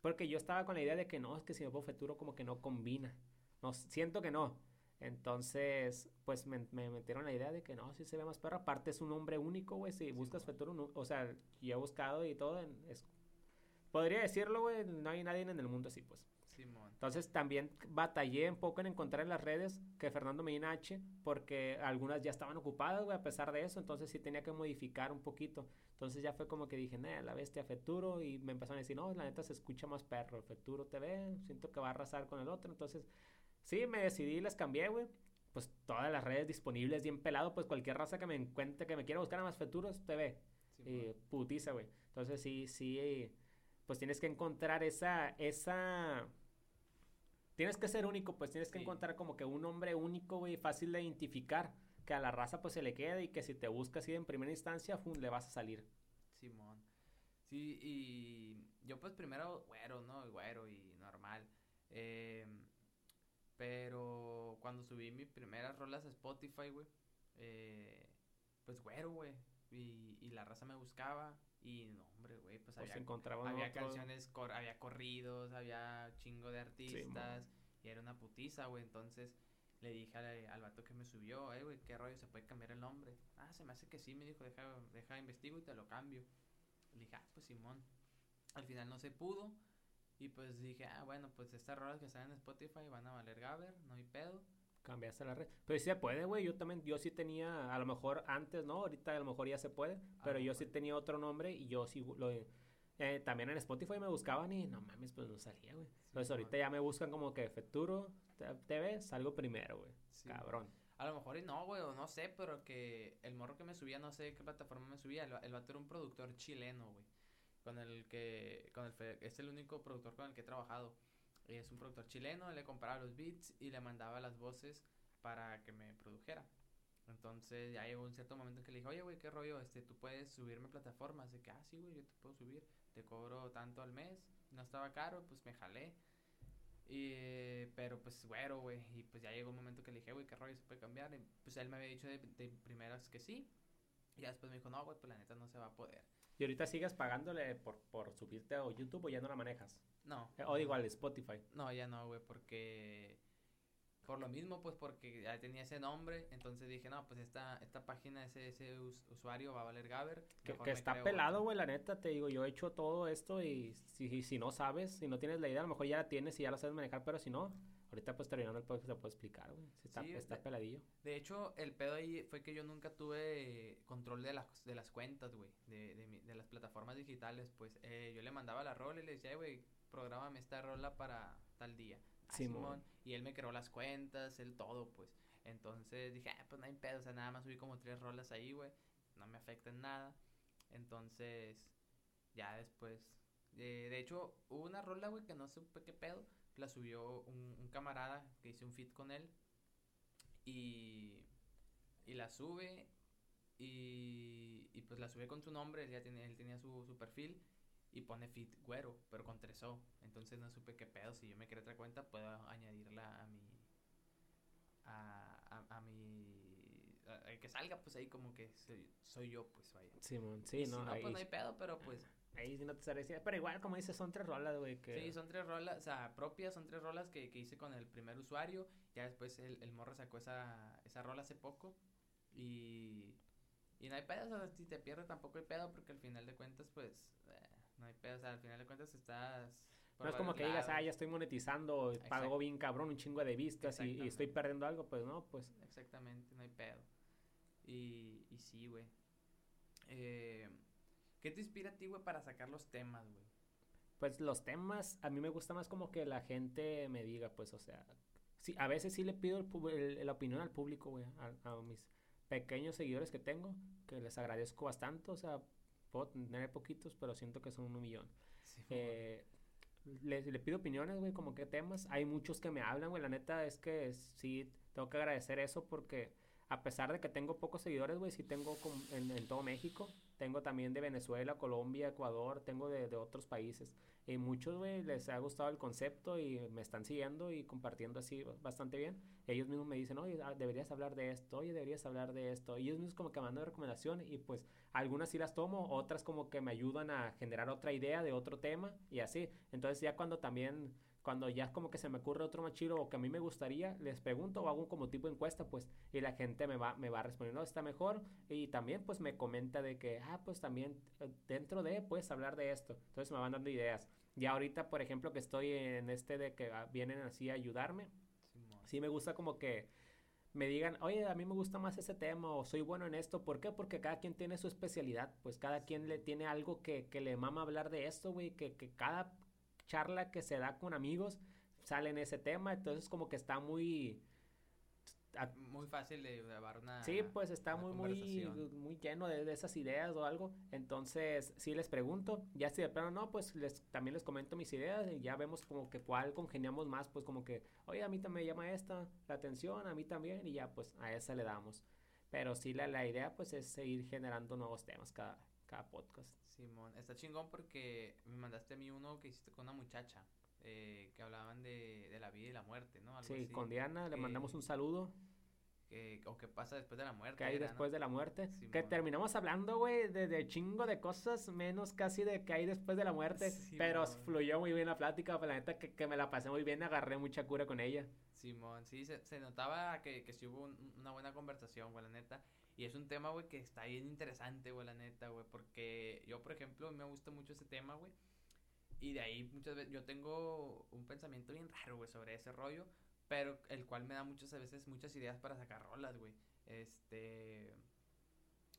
porque yo estaba con la idea de que no, es que si me pongo Feturo como que no combina. No, siento que no. Entonces, pues me, me, metieron la idea de que no, si se ve más perro. Aparte es un nombre único, güey. Si buscas Feturo, o sea, yo he buscado y todo. es, podría decirlo, güey, no hay nadie en el mundo así, pues. Entonces también batallé un poco en encontrar en las redes que Fernando Medina H, porque algunas ya estaban ocupadas, güey, a pesar de eso, entonces sí tenía que modificar un poquito. Entonces ya fue como que dije, nah, la bestia Feturo, y me empezaron a decir, no, la neta se escucha más perro, Feturo TV, siento que va a arrasar con el otro, entonces sí, me decidí y les cambié, güey. Pues todas las redes disponibles, bien pelado, pues cualquier raza que me encuentre, que me quiera buscar a más Feturos TV. y putiza, güey. Entonces sí, sí, pues tienes que encontrar esa, esa tienes que ser único, pues tienes que encontrar como que un hombre único, güey, fácil de identificar, que a la raza pues se le quede y que si te busca así en primera instancia, le vas a salir. Simón. Sí, y yo pues primero güero, ¿no? Güero y normal. Eh, pero cuando subí mis primeras rolas a Spotify, güey, eh, pues güero, güey. Y, y la raza me buscaba y no, hombre, güey, pues, pues había, había canciones, había corridos, había chingo de artistas y era una putiza, güey. Entonces, le dije al, al vato que me subió, eh, güey, ¿qué rollo? ¿Se puede cambiar el nombre? Ah, se me hace que sí, me dijo, deja, deja investigo y te lo cambio. Le dije, ah, pues Simón. Al final no se pudo. Y pues dije, ah, bueno, pues estas rolas que están en Spotify van a valer Gaber, no hay pedo. Cambiaste la red. Pero sí se puede, güey. Yo también, yo sí tenía, a lo mejor antes, ¿no? Ahorita a lo mejor ya se puede. Pero yo sí tenía otro nombre y yo sí lo... Eh, también en Spotify me buscaban y no mames, pues no salía, güey. Entonces ahorita ya me buscan como que Futuro TV, salgo primero, güey. Cabrón. A lo mejor y no, güey, o no sé, pero que el morro que me subía, no sé qué plataforma me subía, el, el vato era un productor chileno, güey. Con el que, con el, es el único productor con el que he trabajado. Es un productor chileno, le compraba los beats y le mandaba las voces para que me produjera. Entonces ya llegó un cierto momento en que le dije, oye, güey, qué rollo, este, tú puedes subirme plataformas. De que, ah, sí, güey, yo te puedo subir, te cobro tanto al mes. No estaba caro, pues me jalé. Y, pero pues, güero, güey. Y pues ya llegó un momento que le dije, güey, qué rollo se puede cambiar. Y pues él me había dicho de, primeras que sí. Y después me dijo, no, güey, pues la neta no se va a poder. ¿Y ahorita sigues pagándole por, por subirte a YouTube o ya no la manejas? No. O igual Spotify. No, ya no, güey, porque por lo mismo, pues porque ya tenía ese nombre, entonces dije, no, pues esta, esta página, ese, ese usuario va a valer Gaber. Que, está pelado, güey, la neta, te digo, yo he hecho todo esto y si, si no sabes, si no tienes la idea, a lo mejor ya la tienes y ya la sabes manejar, pero si no, ahorita pues terminando el podcast te puedo explicar, güey. Está, está peladillo. De hecho, el pedo ahí fue que yo nunca tuve control de las, de las cuentas, güey, de, de, de, las plataformas digitales, pues eh, yo le mandaba la rola y le decía, güey, prográmame esta rola para tal día. Simón. Y él me creó las cuentas, él todo, pues. Entonces dije, ah, pues no hay pedo, o sea, nada más subí como tres rolas ahí, güey. No me afecta en nada. Entonces, ya después. de hecho, hubo una rola, güey, que no supe qué pedo. La subió un, camarada que hice un fit con él. Y, y la sube. Y, y pues la sube con su nombre. Él ya tenía, él tenía su, su perfil y pone fit güero, pero con tres O. Entonces no supe qué pedo. Si yo me quiero otra cuenta, puedo añadirla a mi. a, a, mi. que salga, pues ahí como que soy, yo, pues vaya. sí, sí, no. Si no, pues no hay pedo, pero pues. Ahí sí no te sabría Pero igual, como dices, son tres rolas, güey. Que... Sí, son tres rolas, o sea, propias, son tres rolas que, que hice con el primer usuario. Ya después el, el morro sacó esa, esa rola hace poco. Y. Y no hay pedo, o sea, si te pierdes tampoco hay pedo, porque al final de cuentas, pues. Eh, no hay pedo, o sea, al final de cuentas estás... No es como que digas, ah, ya estoy monetizando, pago bien cabrón, un chingo de vistas y, estoy perdiendo algo, pues no, pues. Exactamente, no hay pedo. Y, y sí, güey. Eh, ¿Qué te inspira a ti, güey, para sacar los temas, güey? Pues los temas, a mí me gusta más como que la gente me diga, pues, o sea, sí, a veces sí le pido el, la opinión al público, güey, a, a, mis pequeños seguidores que tengo, que les agradezco bastante, o sea, puedo tener poquitos, pero siento que son un millón. eh, le, le, pido opiniones, güey, como qué temas. Hay muchos que me hablan, güey. La neta es que sí, tengo que agradecer eso porque a pesar de que tengo pocos seguidores, güey, sí tengo en, en, todo México. Tengo también de Venezuela, Colombia, Ecuador, tengo de, otros países. Y muchos, güey, les ha gustado el concepto y me están siguiendo y compartiendo así bastante bien. Ellos mismos me dicen, oye, ah, deberías hablar de esto, oye, deberías hablar de esto. Y ellos mismos como que mandan recomendaciones y pues algunas sí las tomo, otras como que me ayudan a generar otra idea de otro tema y así. Entonces ya cuando también cuando ya como que se me ocurre otro machiro o que a mí me gustaría, les pregunto o hago como tipo encuesta, pues, y la gente me va, me va respondiendo, está mejor, y también pues me comenta de que, ah, pues también eh, dentro de, puedes hablar de esto, entonces me van dando ideas. Ya ahorita, por ejemplo, que estoy en este de que vienen así a ayudarme, sí, me gusta como que me digan, oye, a mí me gusta más ese tema o soy bueno en esto. ¿Por qué? Porque cada quien tiene su especialidad. Pues cada quien le tiene algo que, que le mama hablar de esto, güey. Que, que cada, charla que se da con amigos sale en ese tema, entonces como que está muy muy fácil de llevar una Sí, pues está muy muy muy lleno de, esas ideas o algo. Entonces, sí les pregunto, ya si de plano no, pues les también les comento mis ideas y ya vemos como que cuál congeniamos más, pues como que, "Oye, a mí también me llama esta la atención, a mí también" y ya pues a esa le damos. Pero sí la, la idea pues es seguir generando nuevos temas cada cada podcast. Simón, está chingón porque me mandaste a mí uno que hiciste con una muchacha. Eh, que hablaban de, de, la vida y la muerte, ¿no? sí, con Diana le mandamos un saludo. o qué pasa después de la muerte. ¿Qué hay después de la muerte? que terminamos hablando, güey, de, chingo de cosas, menos casi de qué hay después de la muerte. pero fluyó muy bien la plática, pues, la neta que, me la pasé muy bien, agarré mucha cura con ella. Simón, sí, se, notaba que, que sí hubo una buena conversación, güey, la neta. Y es un tema, güey, que está bien interesante, güey, la neta, güey. Porque yo, por ejemplo, me gusta mucho ese tema, güey. Y de ahí muchas veces yo tengo un pensamiento bien raro, güey, sobre ese rollo pero el cual me da muchas veces muchas ideas para sacar rolas, güey. Este,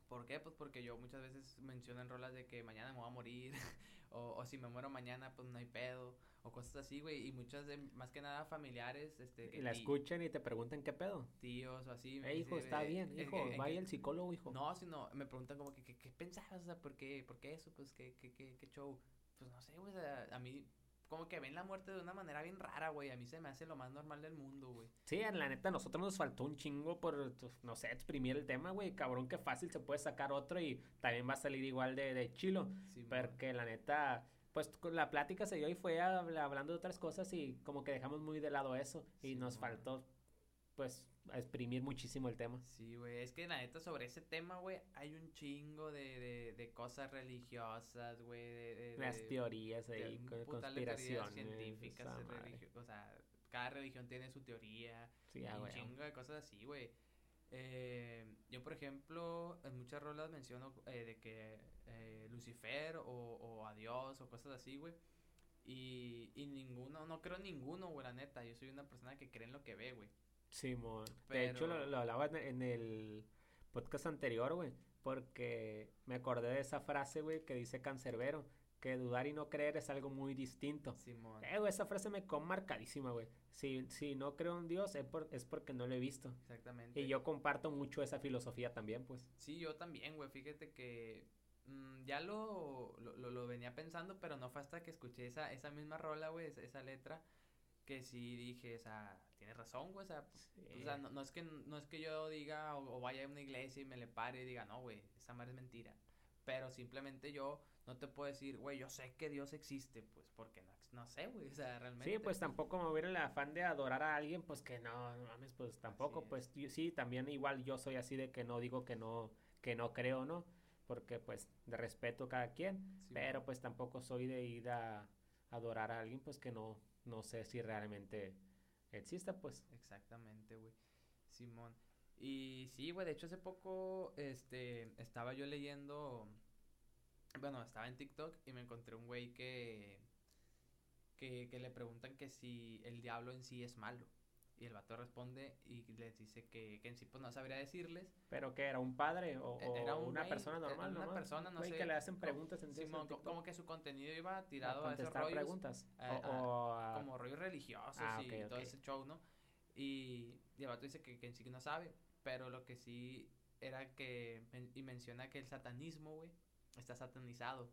¿por qué? Pues porque yo muchas veces menciono en rolas de que mañana me voy a morir [LAUGHS] o, o si me muero mañana pues no hay pedo o cosas así, güey, y muchas de más que nada familiares, este, y la escuchan y te preguntan qué pedo. Tíos o así. Eh, hijo, está bien, hijo, vaya el psicólogo, hijo. No, sino me preguntan como que qué pensabas, o sea, ¿por qué, por qué eso? Pues qué qué qué, qué show. Pues no sé, güey, a mí como que ven la muerte de una manera bien rara, güey. A mí se me hace lo más normal del mundo, güey. Sí, en la neta, a nosotros nos faltó un chingo por, pues, no sé, exprimir el tema, güey. Cabrón, que fácil se puede sacar otro y también va a salir igual de, de chilo. Sí, porque la neta, pues la plática se dio y fue hablando de otras cosas y como que dejamos muy de lado eso. Y nos faltó, pues, a exprimir muchísimo el tema. Sí, güey, es que la neta sobre ese tema, güey, hay un chingo de, de, de cosas religiosas, güey, de, Las teorías ahí, de, conspiraciones. científicas, o sea, cada religión tiene su teoría, sí, ah, un chingo de cosas así, güey. Eh, yo, por ejemplo, en muchas rolas menciono eh, de que eh, Lucifer o, o a Dios o cosas así, güey. Y, y ninguno, no creo en ninguno, güey, la neta. Yo soy una persona que cree en lo que ve, güey. Sí, De hecho, lo, hablaba en el podcast anterior, güey. Porque me acordé de esa frase, güey, que dice Cancerbero. Que dudar y no creer es algo muy distinto. Simón. Eh, esa frase me quedó marcadísima, güey. Si, si no creo en Dios es, es porque no lo he visto. Exactamente. Y yo comparto mucho esa filosofía también, pues. Sí, yo también, güey. Fíjate que mm, ya lo, lo, lo, venía pensando, pero no fue hasta que escuché esa, esa misma rola, güey, esa, esa letra, que sí dije, o sea, tienes razón, güey, o sea, o sea no, es que, no es que yo diga o, vaya a una iglesia y me le pare y diga, no, güey, esa madre es mentira. Pero simplemente yo no te puedo decir, güey, yo sé que Dios existe, pues porque no, no sé, güey, o sea, realmente. Sí, pues tampoco me hubiera el afán de adorar a alguien, pues que no, no mames, pues tampoco, pues sí, también igual yo soy así de que no digo que no, que no creo, ¿no? Porque pues de respeto a cada quien, pero pues tampoco soy de ir a adorar a alguien, pues que no, no sé si realmente exista, pues. Exactamente, güey. Simón. Y sí, güey, de hecho hace poco, este, estaba yo leyendo, bueno, estaba en TikTok y me encontré un güey que, que, que le preguntan que si el diablo en sí es malo. Y el vato responde y les dice que, que en sí pues no sabría decirles. ¿Pero que era un padre o, e, era una persona normal? Una persona, no sé. que le hacen preguntas en Simón, como que su contenido iba tirado a, esos rollos. preguntas? o, como rollos religiosos ah, y todo ese show, ¿no? Y, y, el vato dice que, que en sí no sabe, pero lo que sí era que, y menciona que el satanismo, güey, está satanizado.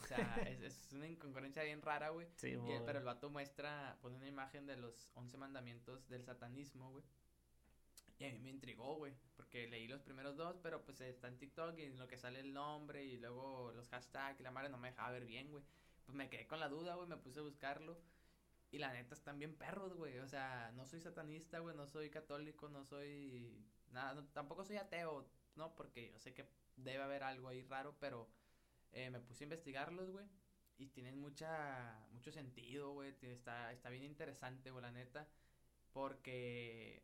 O sea, [LAUGHS] es, una incongruencia bien rara, güey. Sí, Pero el vato muestra, pone una imagen de los once mandamientos del satanismo, güey. Y a mí me intrigó, güey, porque leí los primeros dos, pero pues está en TikTok y lo que sale el nombre y luego los hashtags y la madre no me dejaba ver bien, güey. Pues me quedé con la duda, güey, me puse a buscarlo. Y la neta están bien perros, güey. O sea, no soy satanista, güey, no soy católico, no soy nada, tampoco soy ateo, ¿no? Porque yo sé que debe haber algo ahí raro, pero eh, me puse a investigarlos, güey. Y tienen mucha, mucho sentido, güey. Está, está bien interesante, güey, la neta. Porque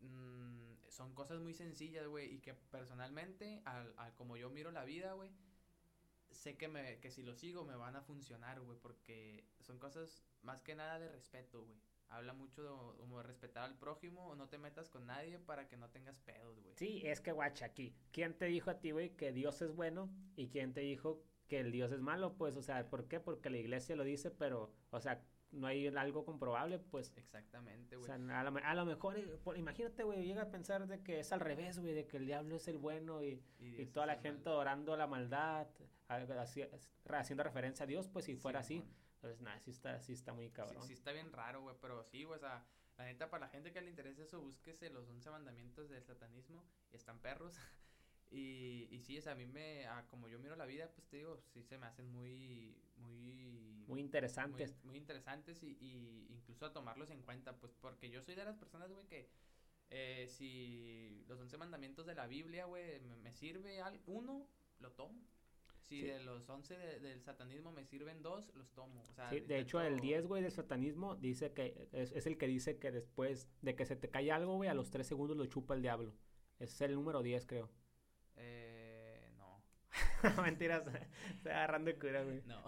mm, son cosas muy sencillas, güey. Y que personalmente, al, al como yo miro la vida, güey, sé que, me, que si lo sigo me van a funcionar, güey. Porque son cosas más que nada de respeto, güey. Habla mucho de, como de respetar al prójimo o no te metas con nadie para que no tengas pedos, güey. Sí, es que guacha aquí. ¿Quién te dijo a ti, güey, que Dios es bueno? ¿Y quién te dijo que el Dios es malo? Pues, o sea, ¿por qué? Porque la iglesia lo dice, pero, o sea, no hay algo comprobable, pues. Exactamente, güey. O sea, a lo, a lo mejor, eh, imagínate, güey, llega a pensar de que es al revés, güey, de que el diablo es el bueno y, y, toda la gente adorando la maldad, haciendo referencia a Dios, pues si fuera así. Entonces, nada, sí está, sí está muy cabrón. Sí, sí está bien raro, güey, pero sí, güey, o sea, la neta, para la gente que le interese eso, búsquese los 11 mandamientos del satanismo y están perros. [LAUGHS] y, y sí, o sea, a mí me, como yo miro la vida, pues te digo, sí se me hacen muy, muy... Muy interesantes. Muy, interesantes y, y incluso a tomarlos en cuenta, pues porque yo soy de las personas, güey, que eh, si los once mandamientos de la Biblia, güey, me, me sirve al, uno, lo tomo. Si Sí. de los once de- del satanismo me sirven dos, los tomo. O sea, Sí, de hecho, el intento- 10, güey, del satanismo dice que es, es el que dice que después de que se te cae algo, güey, a los 3 segundos lo chupa el diablo. Ese es el número 10, creo. [LAUGHS] Eh, no. [LAUGHS] Mentiras, [LAUGHS] estoy agarrando cura, güey. No.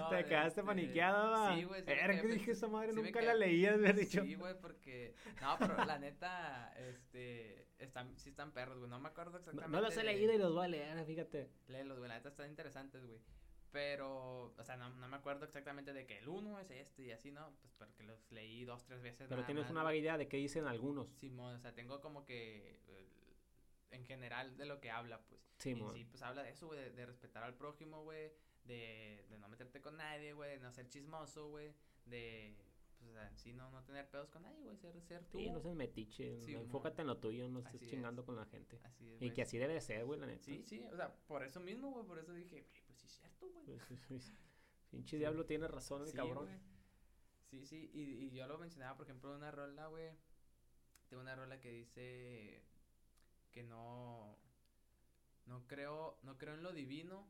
No, te quedaste este, paniqueado. Sí, güey. sí Verga, quedé dije esa madre, sí nunca la leías, me has dicho. Sí, güey, porque... No, pero la neta, este... Están, sí están perros, güey. No me acuerdo exactamente. no los he leído y los voy a leer, fíjate. Léelos, güey. La neta están interesantes, güey. Pero, o sea, no, no me acuerdo exactamente de que el uno es este y así, ¿no? Pues porque los leí dos, tres veces. Pero nada tienes más, una vaga idea de qué dicen algunos. Simón, o sea, tengo como que... eh, En general de lo que habla, pues. Sí, y sí, pues habla de eso, güey, de, de respetar al prójimo, güey, de, de no meterte con nadie, güey, de no ser chismoso, güey, de, pues, o sea, en sí no, no tener pedos con nadie, güey, ser, ser tú. Sí, no seas metiche. Sí, no, mo. enfócate en lo tuyo, no estés es. chingando con la gente. Así es, Y que así debe de ser, güey, la neta. Sí, sí, o sea, por eso mismo, güey, por eso dije, pues sí es cierto, güey. Pues. Pinche Sí. diablo tiene razón, el Sí, cabrón. Sí, sí, y, y yo lo mencionaba, por ejemplo, una rola, güey, tengo una rola que dice que no, no creo, no creo en lo divino,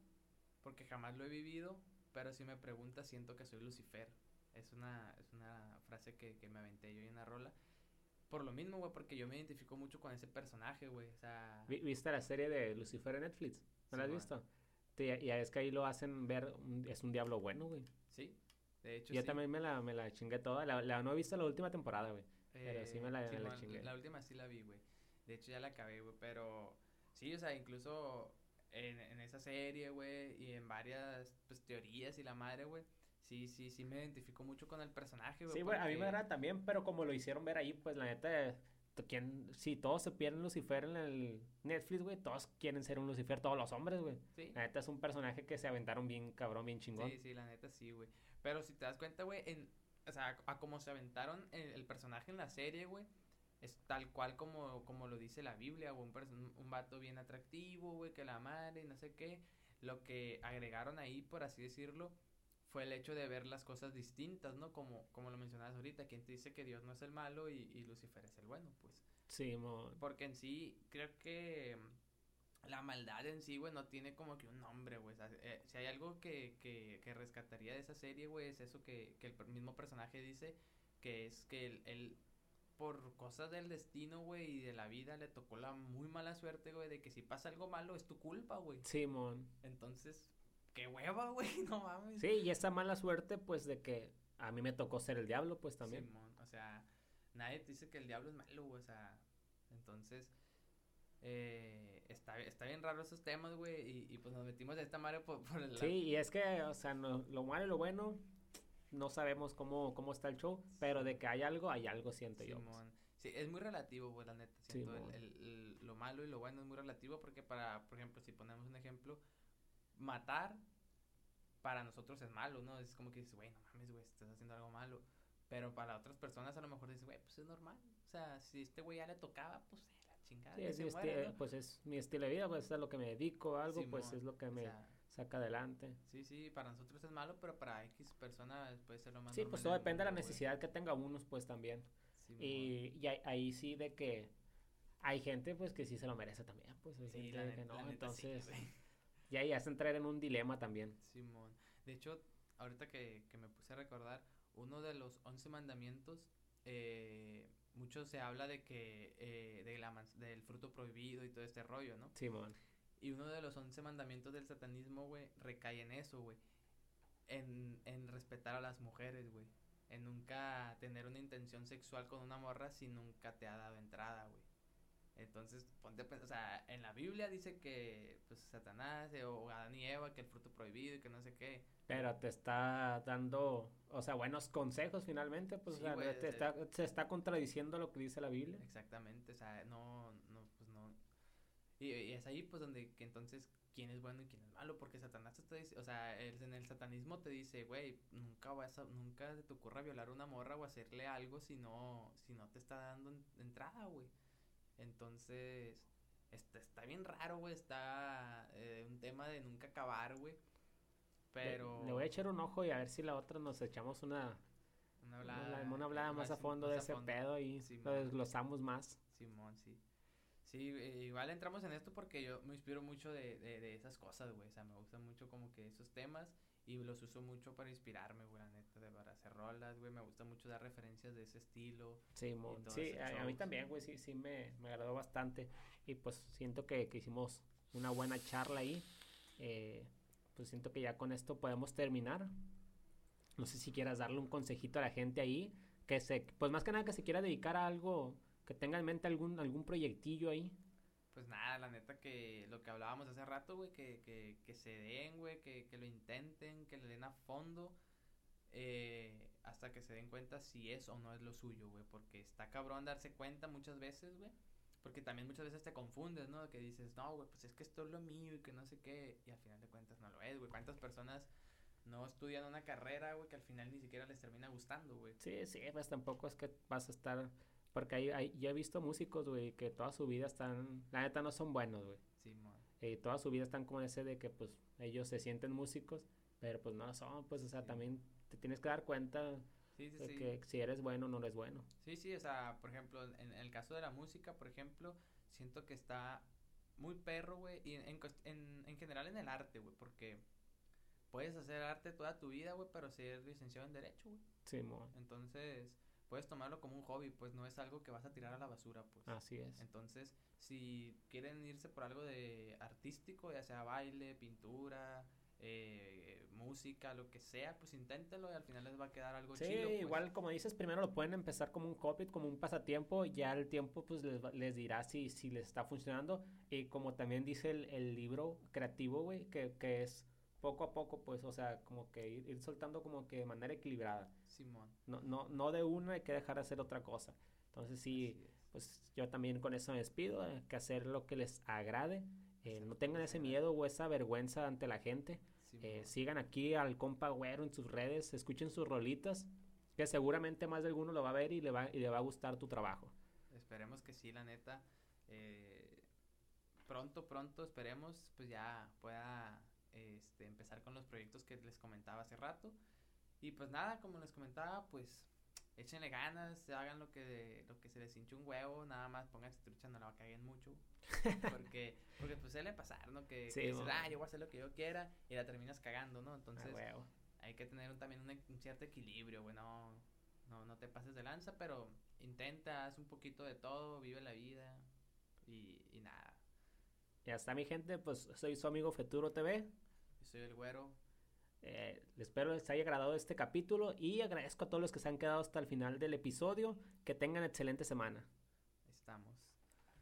porque jamás lo he vivido, pero si me preguntas siento que soy Lucifer. Es una, es una frase que, que me aventé yo en una rola. Por lo mismo, güey, porque yo me identifico mucho con ese personaje, güey. O sea, Vi- ¿Viste la serie de Lucifer en Netflix? ¿No la has visto? Sí, y es que ahí lo hacen ver, es un diablo bueno, güey. sí, de hecho Yo sí. también me la, me la chingué toda. La, la- no he visto la última temporada, güey. pero sí me la- me la Simón, chingué. La última sí la vi, güey. De hecho ya la acabé, güey. Pero sí, o sea, incluso en, en esa serie, güey, y en varias pues, teorías y la madre, güey. Sí, sí, sí me identifico mucho con el personaje, güey. Sí, güey, a mí me porque- agrada también, pero como lo hicieron ver ahí, pues la neta, ¿quién, si todos se pierden Lucifer en el Netflix, güey, todos quieren ser un Lucifer, todos los hombres, güey. Sí, La neta es un personaje que se aventaron bien cabrón, bien chingón. sí, sí, la neta sí, güey. Pero si te das cuenta, güey, en, o sea, a como se aventaron el, el personaje en la serie, güey, es tal cual como, como lo dice la Biblia, un, un, vato bien atractivo, güey, que la madre y no sé qué. Lo que agregaron ahí, por así decirlo, fue el hecho de ver las cosas distintas, ¿no? Como, como lo mencionabas ahorita, quien te dice que Dios no es el malo y, y Lucifer es el bueno, pues. Sí, mo- Porque en sí, creo que mm, la maldad en sí, güey, no tiene como que un nombre, güey. O sea, eh, si hay algo que, que, que rescataría de esa serie, güey, es eso que, que el mismo personaje dice, que es que él, él, por cosas del destino, güey, y de la vida, le tocó la muy mala suerte, güey, de que si pasa algo malo es tu culpa, güey. Simón. Entonces, qué hueva, [LAUGHS] güey, no mames. Sí, y esa mala suerte, pues, de que a mí me tocó ser el diablo, pues, también. Simón, o sea, nadie te dice que el diablo es malo, güey, o sea, entonces, eh, está, está bien raro esos temas, güey, y, y pues nos metimos de esta madre por, por el... Sí, y es que, o sea, no- lo malo y lo bueno, no sabemos cómo, cómo está el show, pero de que hay algo, hay algo, siento yo. pues. Simón. Sí, es muy relativo, güey, la neta, siento, el- Simón. el- el- lo malo y lo bueno es muy relativo porque para, por ejemplo, si ponemos un ejemplo, matar para nosotros es malo, ¿no? Es como que dices, güey, no mames, güey, estás haciendo algo malo. Pero para otras personas a lo mejor dices, güey, pues es normal. O sea, si este güey ya le tocaba, pues eh, la chingada. Sí, es se ¿no? pues es mi estilo de vida, pues es a lo que me dedico, algo, pues es lo que o me sea, saca adelante. Sí, sí, para nosotros es malo, pero para X personas puede ser lo más Sí, pues todo depende de la necesidad que tenga unos, pues también. Y, y ahí, ahí sí de que hay gente, pues que sí se lo merece también, pues hay Sí, gente la, que no, la sí, entonces güey. ya ya es entrar en un dilema también. Simón. De hecho, ahorita que, que me puse a recordar, uno de los once mandamientos, eh, mucho se habla de que, eh, de la, del fruto prohibido y todo este rollo, ¿no? Simón. Y uno de los once mandamientos del satanismo, güey, recae en eso, güey. En, en respetar a las mujeres, güey. En nunca tener una intención sexual con una morra si nunca te ha dado entrada, güey. Entonces, ponte a pensar, o sea, en la Biblia dice que, pues, Satanás eh, o Adán y Eva, que el fruto prohibido y que no sé qué. Pero te está dando, o sea, buenos consejos finalmente, pues Sí, o sea, te está, se está contradiciendo lo que dice la Biblia. Exactamente, o sea, no. Y, y es ahí, pues, donde que entonces, quién es bueno y quién es malo, porque Satanás te dice, o sea, el- en el satanismo te dice, güey, nunca vas a, nunca te ocurra violar una morra o hacerle algo si no, si no te está dando en- entrada, güey. Entonces, está, está bien raro, güey, está eh, un tema de nunca acabar, güey. Pero... Le, voy a echar un ojo y a ver si la otra nos echamos una, Una hablada, una, hablada más, a fondo de ese pedo y lo desglosamos más. Simón, sí. Sí, igual entramos en esto porque yo me inspiro mucho de, de, de esas cosas, güey. O sea, me gustan mucho como que esos temas y los uso mucho para inspirarme, güey, la neta, de para hacer rolas, güey. Me gusta mucho dar referencias de ese estilo. Sí, sí a, mí también, güey, sí, sí me, me agradó bastante. Y pues siento que, que hicimos una buena charla ahí. Eh, pues siento que ya con esto podemos terminar. No sé si quieras darle un consejito a la gente ahí. Que se, pues más que nada que se quiera dedicar a algo que tenga en mente algún, algún proyectillo ahí. Pues nada, la neta que lo que hablábamos hace rato, güey, que, que, que se den, güey, que, que lo intenten, que le den a fondo. Eh, hasta que se den cuenta si es o no es lo suyo, güey. Porque está cabrón darse cuenta muchas veces, güey. Porque también muchas veces te confundes, ¿no? Que dices, no, güey, pues es que esto es lo mío y que no sé qué. Y al final de cuentas no lo es, güey. ¿Cuántas personas no estudian una carrera, güey, que al final ni siquiera les termina gustando, güey? Sí, sí, pues tampoco es que vas a estar porque hay, hay, yo he visto músicos, güey, que toda su vida están, la neta no son buenos, güey. Sí, eh, toda su vida están como ese de que, pues, ellos se sienten músicos, pero pues no son, pues, o sea, también te tienes que dar cuenta de que si eres bueno o no eres bueno. Sí, sí, o sea, por ejemplo, en, el caso de la música, por ejemplo, siento que está muy perro, güey, y en, en, en general en el arte, güey, porque puedes hacer arte toda tu vida, güey, pero si eres licenciado en Derecho, güey. Sí, mo. Entonces puedes tomarlo como un hobby, pues no es algo que vas a tirar a la basura, pues. Así es. Entonces, si quieren irse por algo de artístico, ya sea baile, pintura, eh, música, lo que sea, pues inténtenlo y al final les va a quedar algo sí, chido. Sí, pues. igual como dices, primero lo pueden empezar como un hobby, como un pasatiempo, ya el tiempo pues les, les dirá si, si les está funcionando. Y como también dice el, el libro creativo, güey, que, que es poco a poco, pues, o sea, como que ir, soltando como que de manera equilibrada. Simón. No, no, no de una hay que dejar de hacer otra cosa. Entonces sí, pues yo también con eso me despido, hay que hacer lo que les agrade. Eh, no tengan ese miedo o esa vergüenza ante la gente. Eh, sigan aquí al compa güero en sus redes, escuchen sus rolitas, que seguramente más de alguno lo va a ver y le va, y le va a gustar tu trabajo. Esperemos que sí, la neta. Eh, pronto, pronto, esperemos, pues ya pueda este, empezar con los proyectos que les comentaba hace rato. Y pues nada, como les comentaba, pues échenle ganas, hagan lo que, lo que se les hinche un huevo, nada más pónganse trucha, no la caer mucho. Porque, [LAUGHS] porque pues suele pasar, ¿no? Que, dices, ah, yo voy a hacer lo que yo quiera y la terminas cagando, ¿no? Entonces, hay que tener también un, cierto equilibrio, güey, no, no, te pases de lanza, pero intenta, haz un poquito de todo, vive la vida y, y nada. Ya está mi gente, pues soy su amigo Feturo TV. Yo soy el güero. Eh, espero les haya agradado este capítulo y agradezco a todos los que se han quedado hasta el final del episodio. Que tengan excelente semana.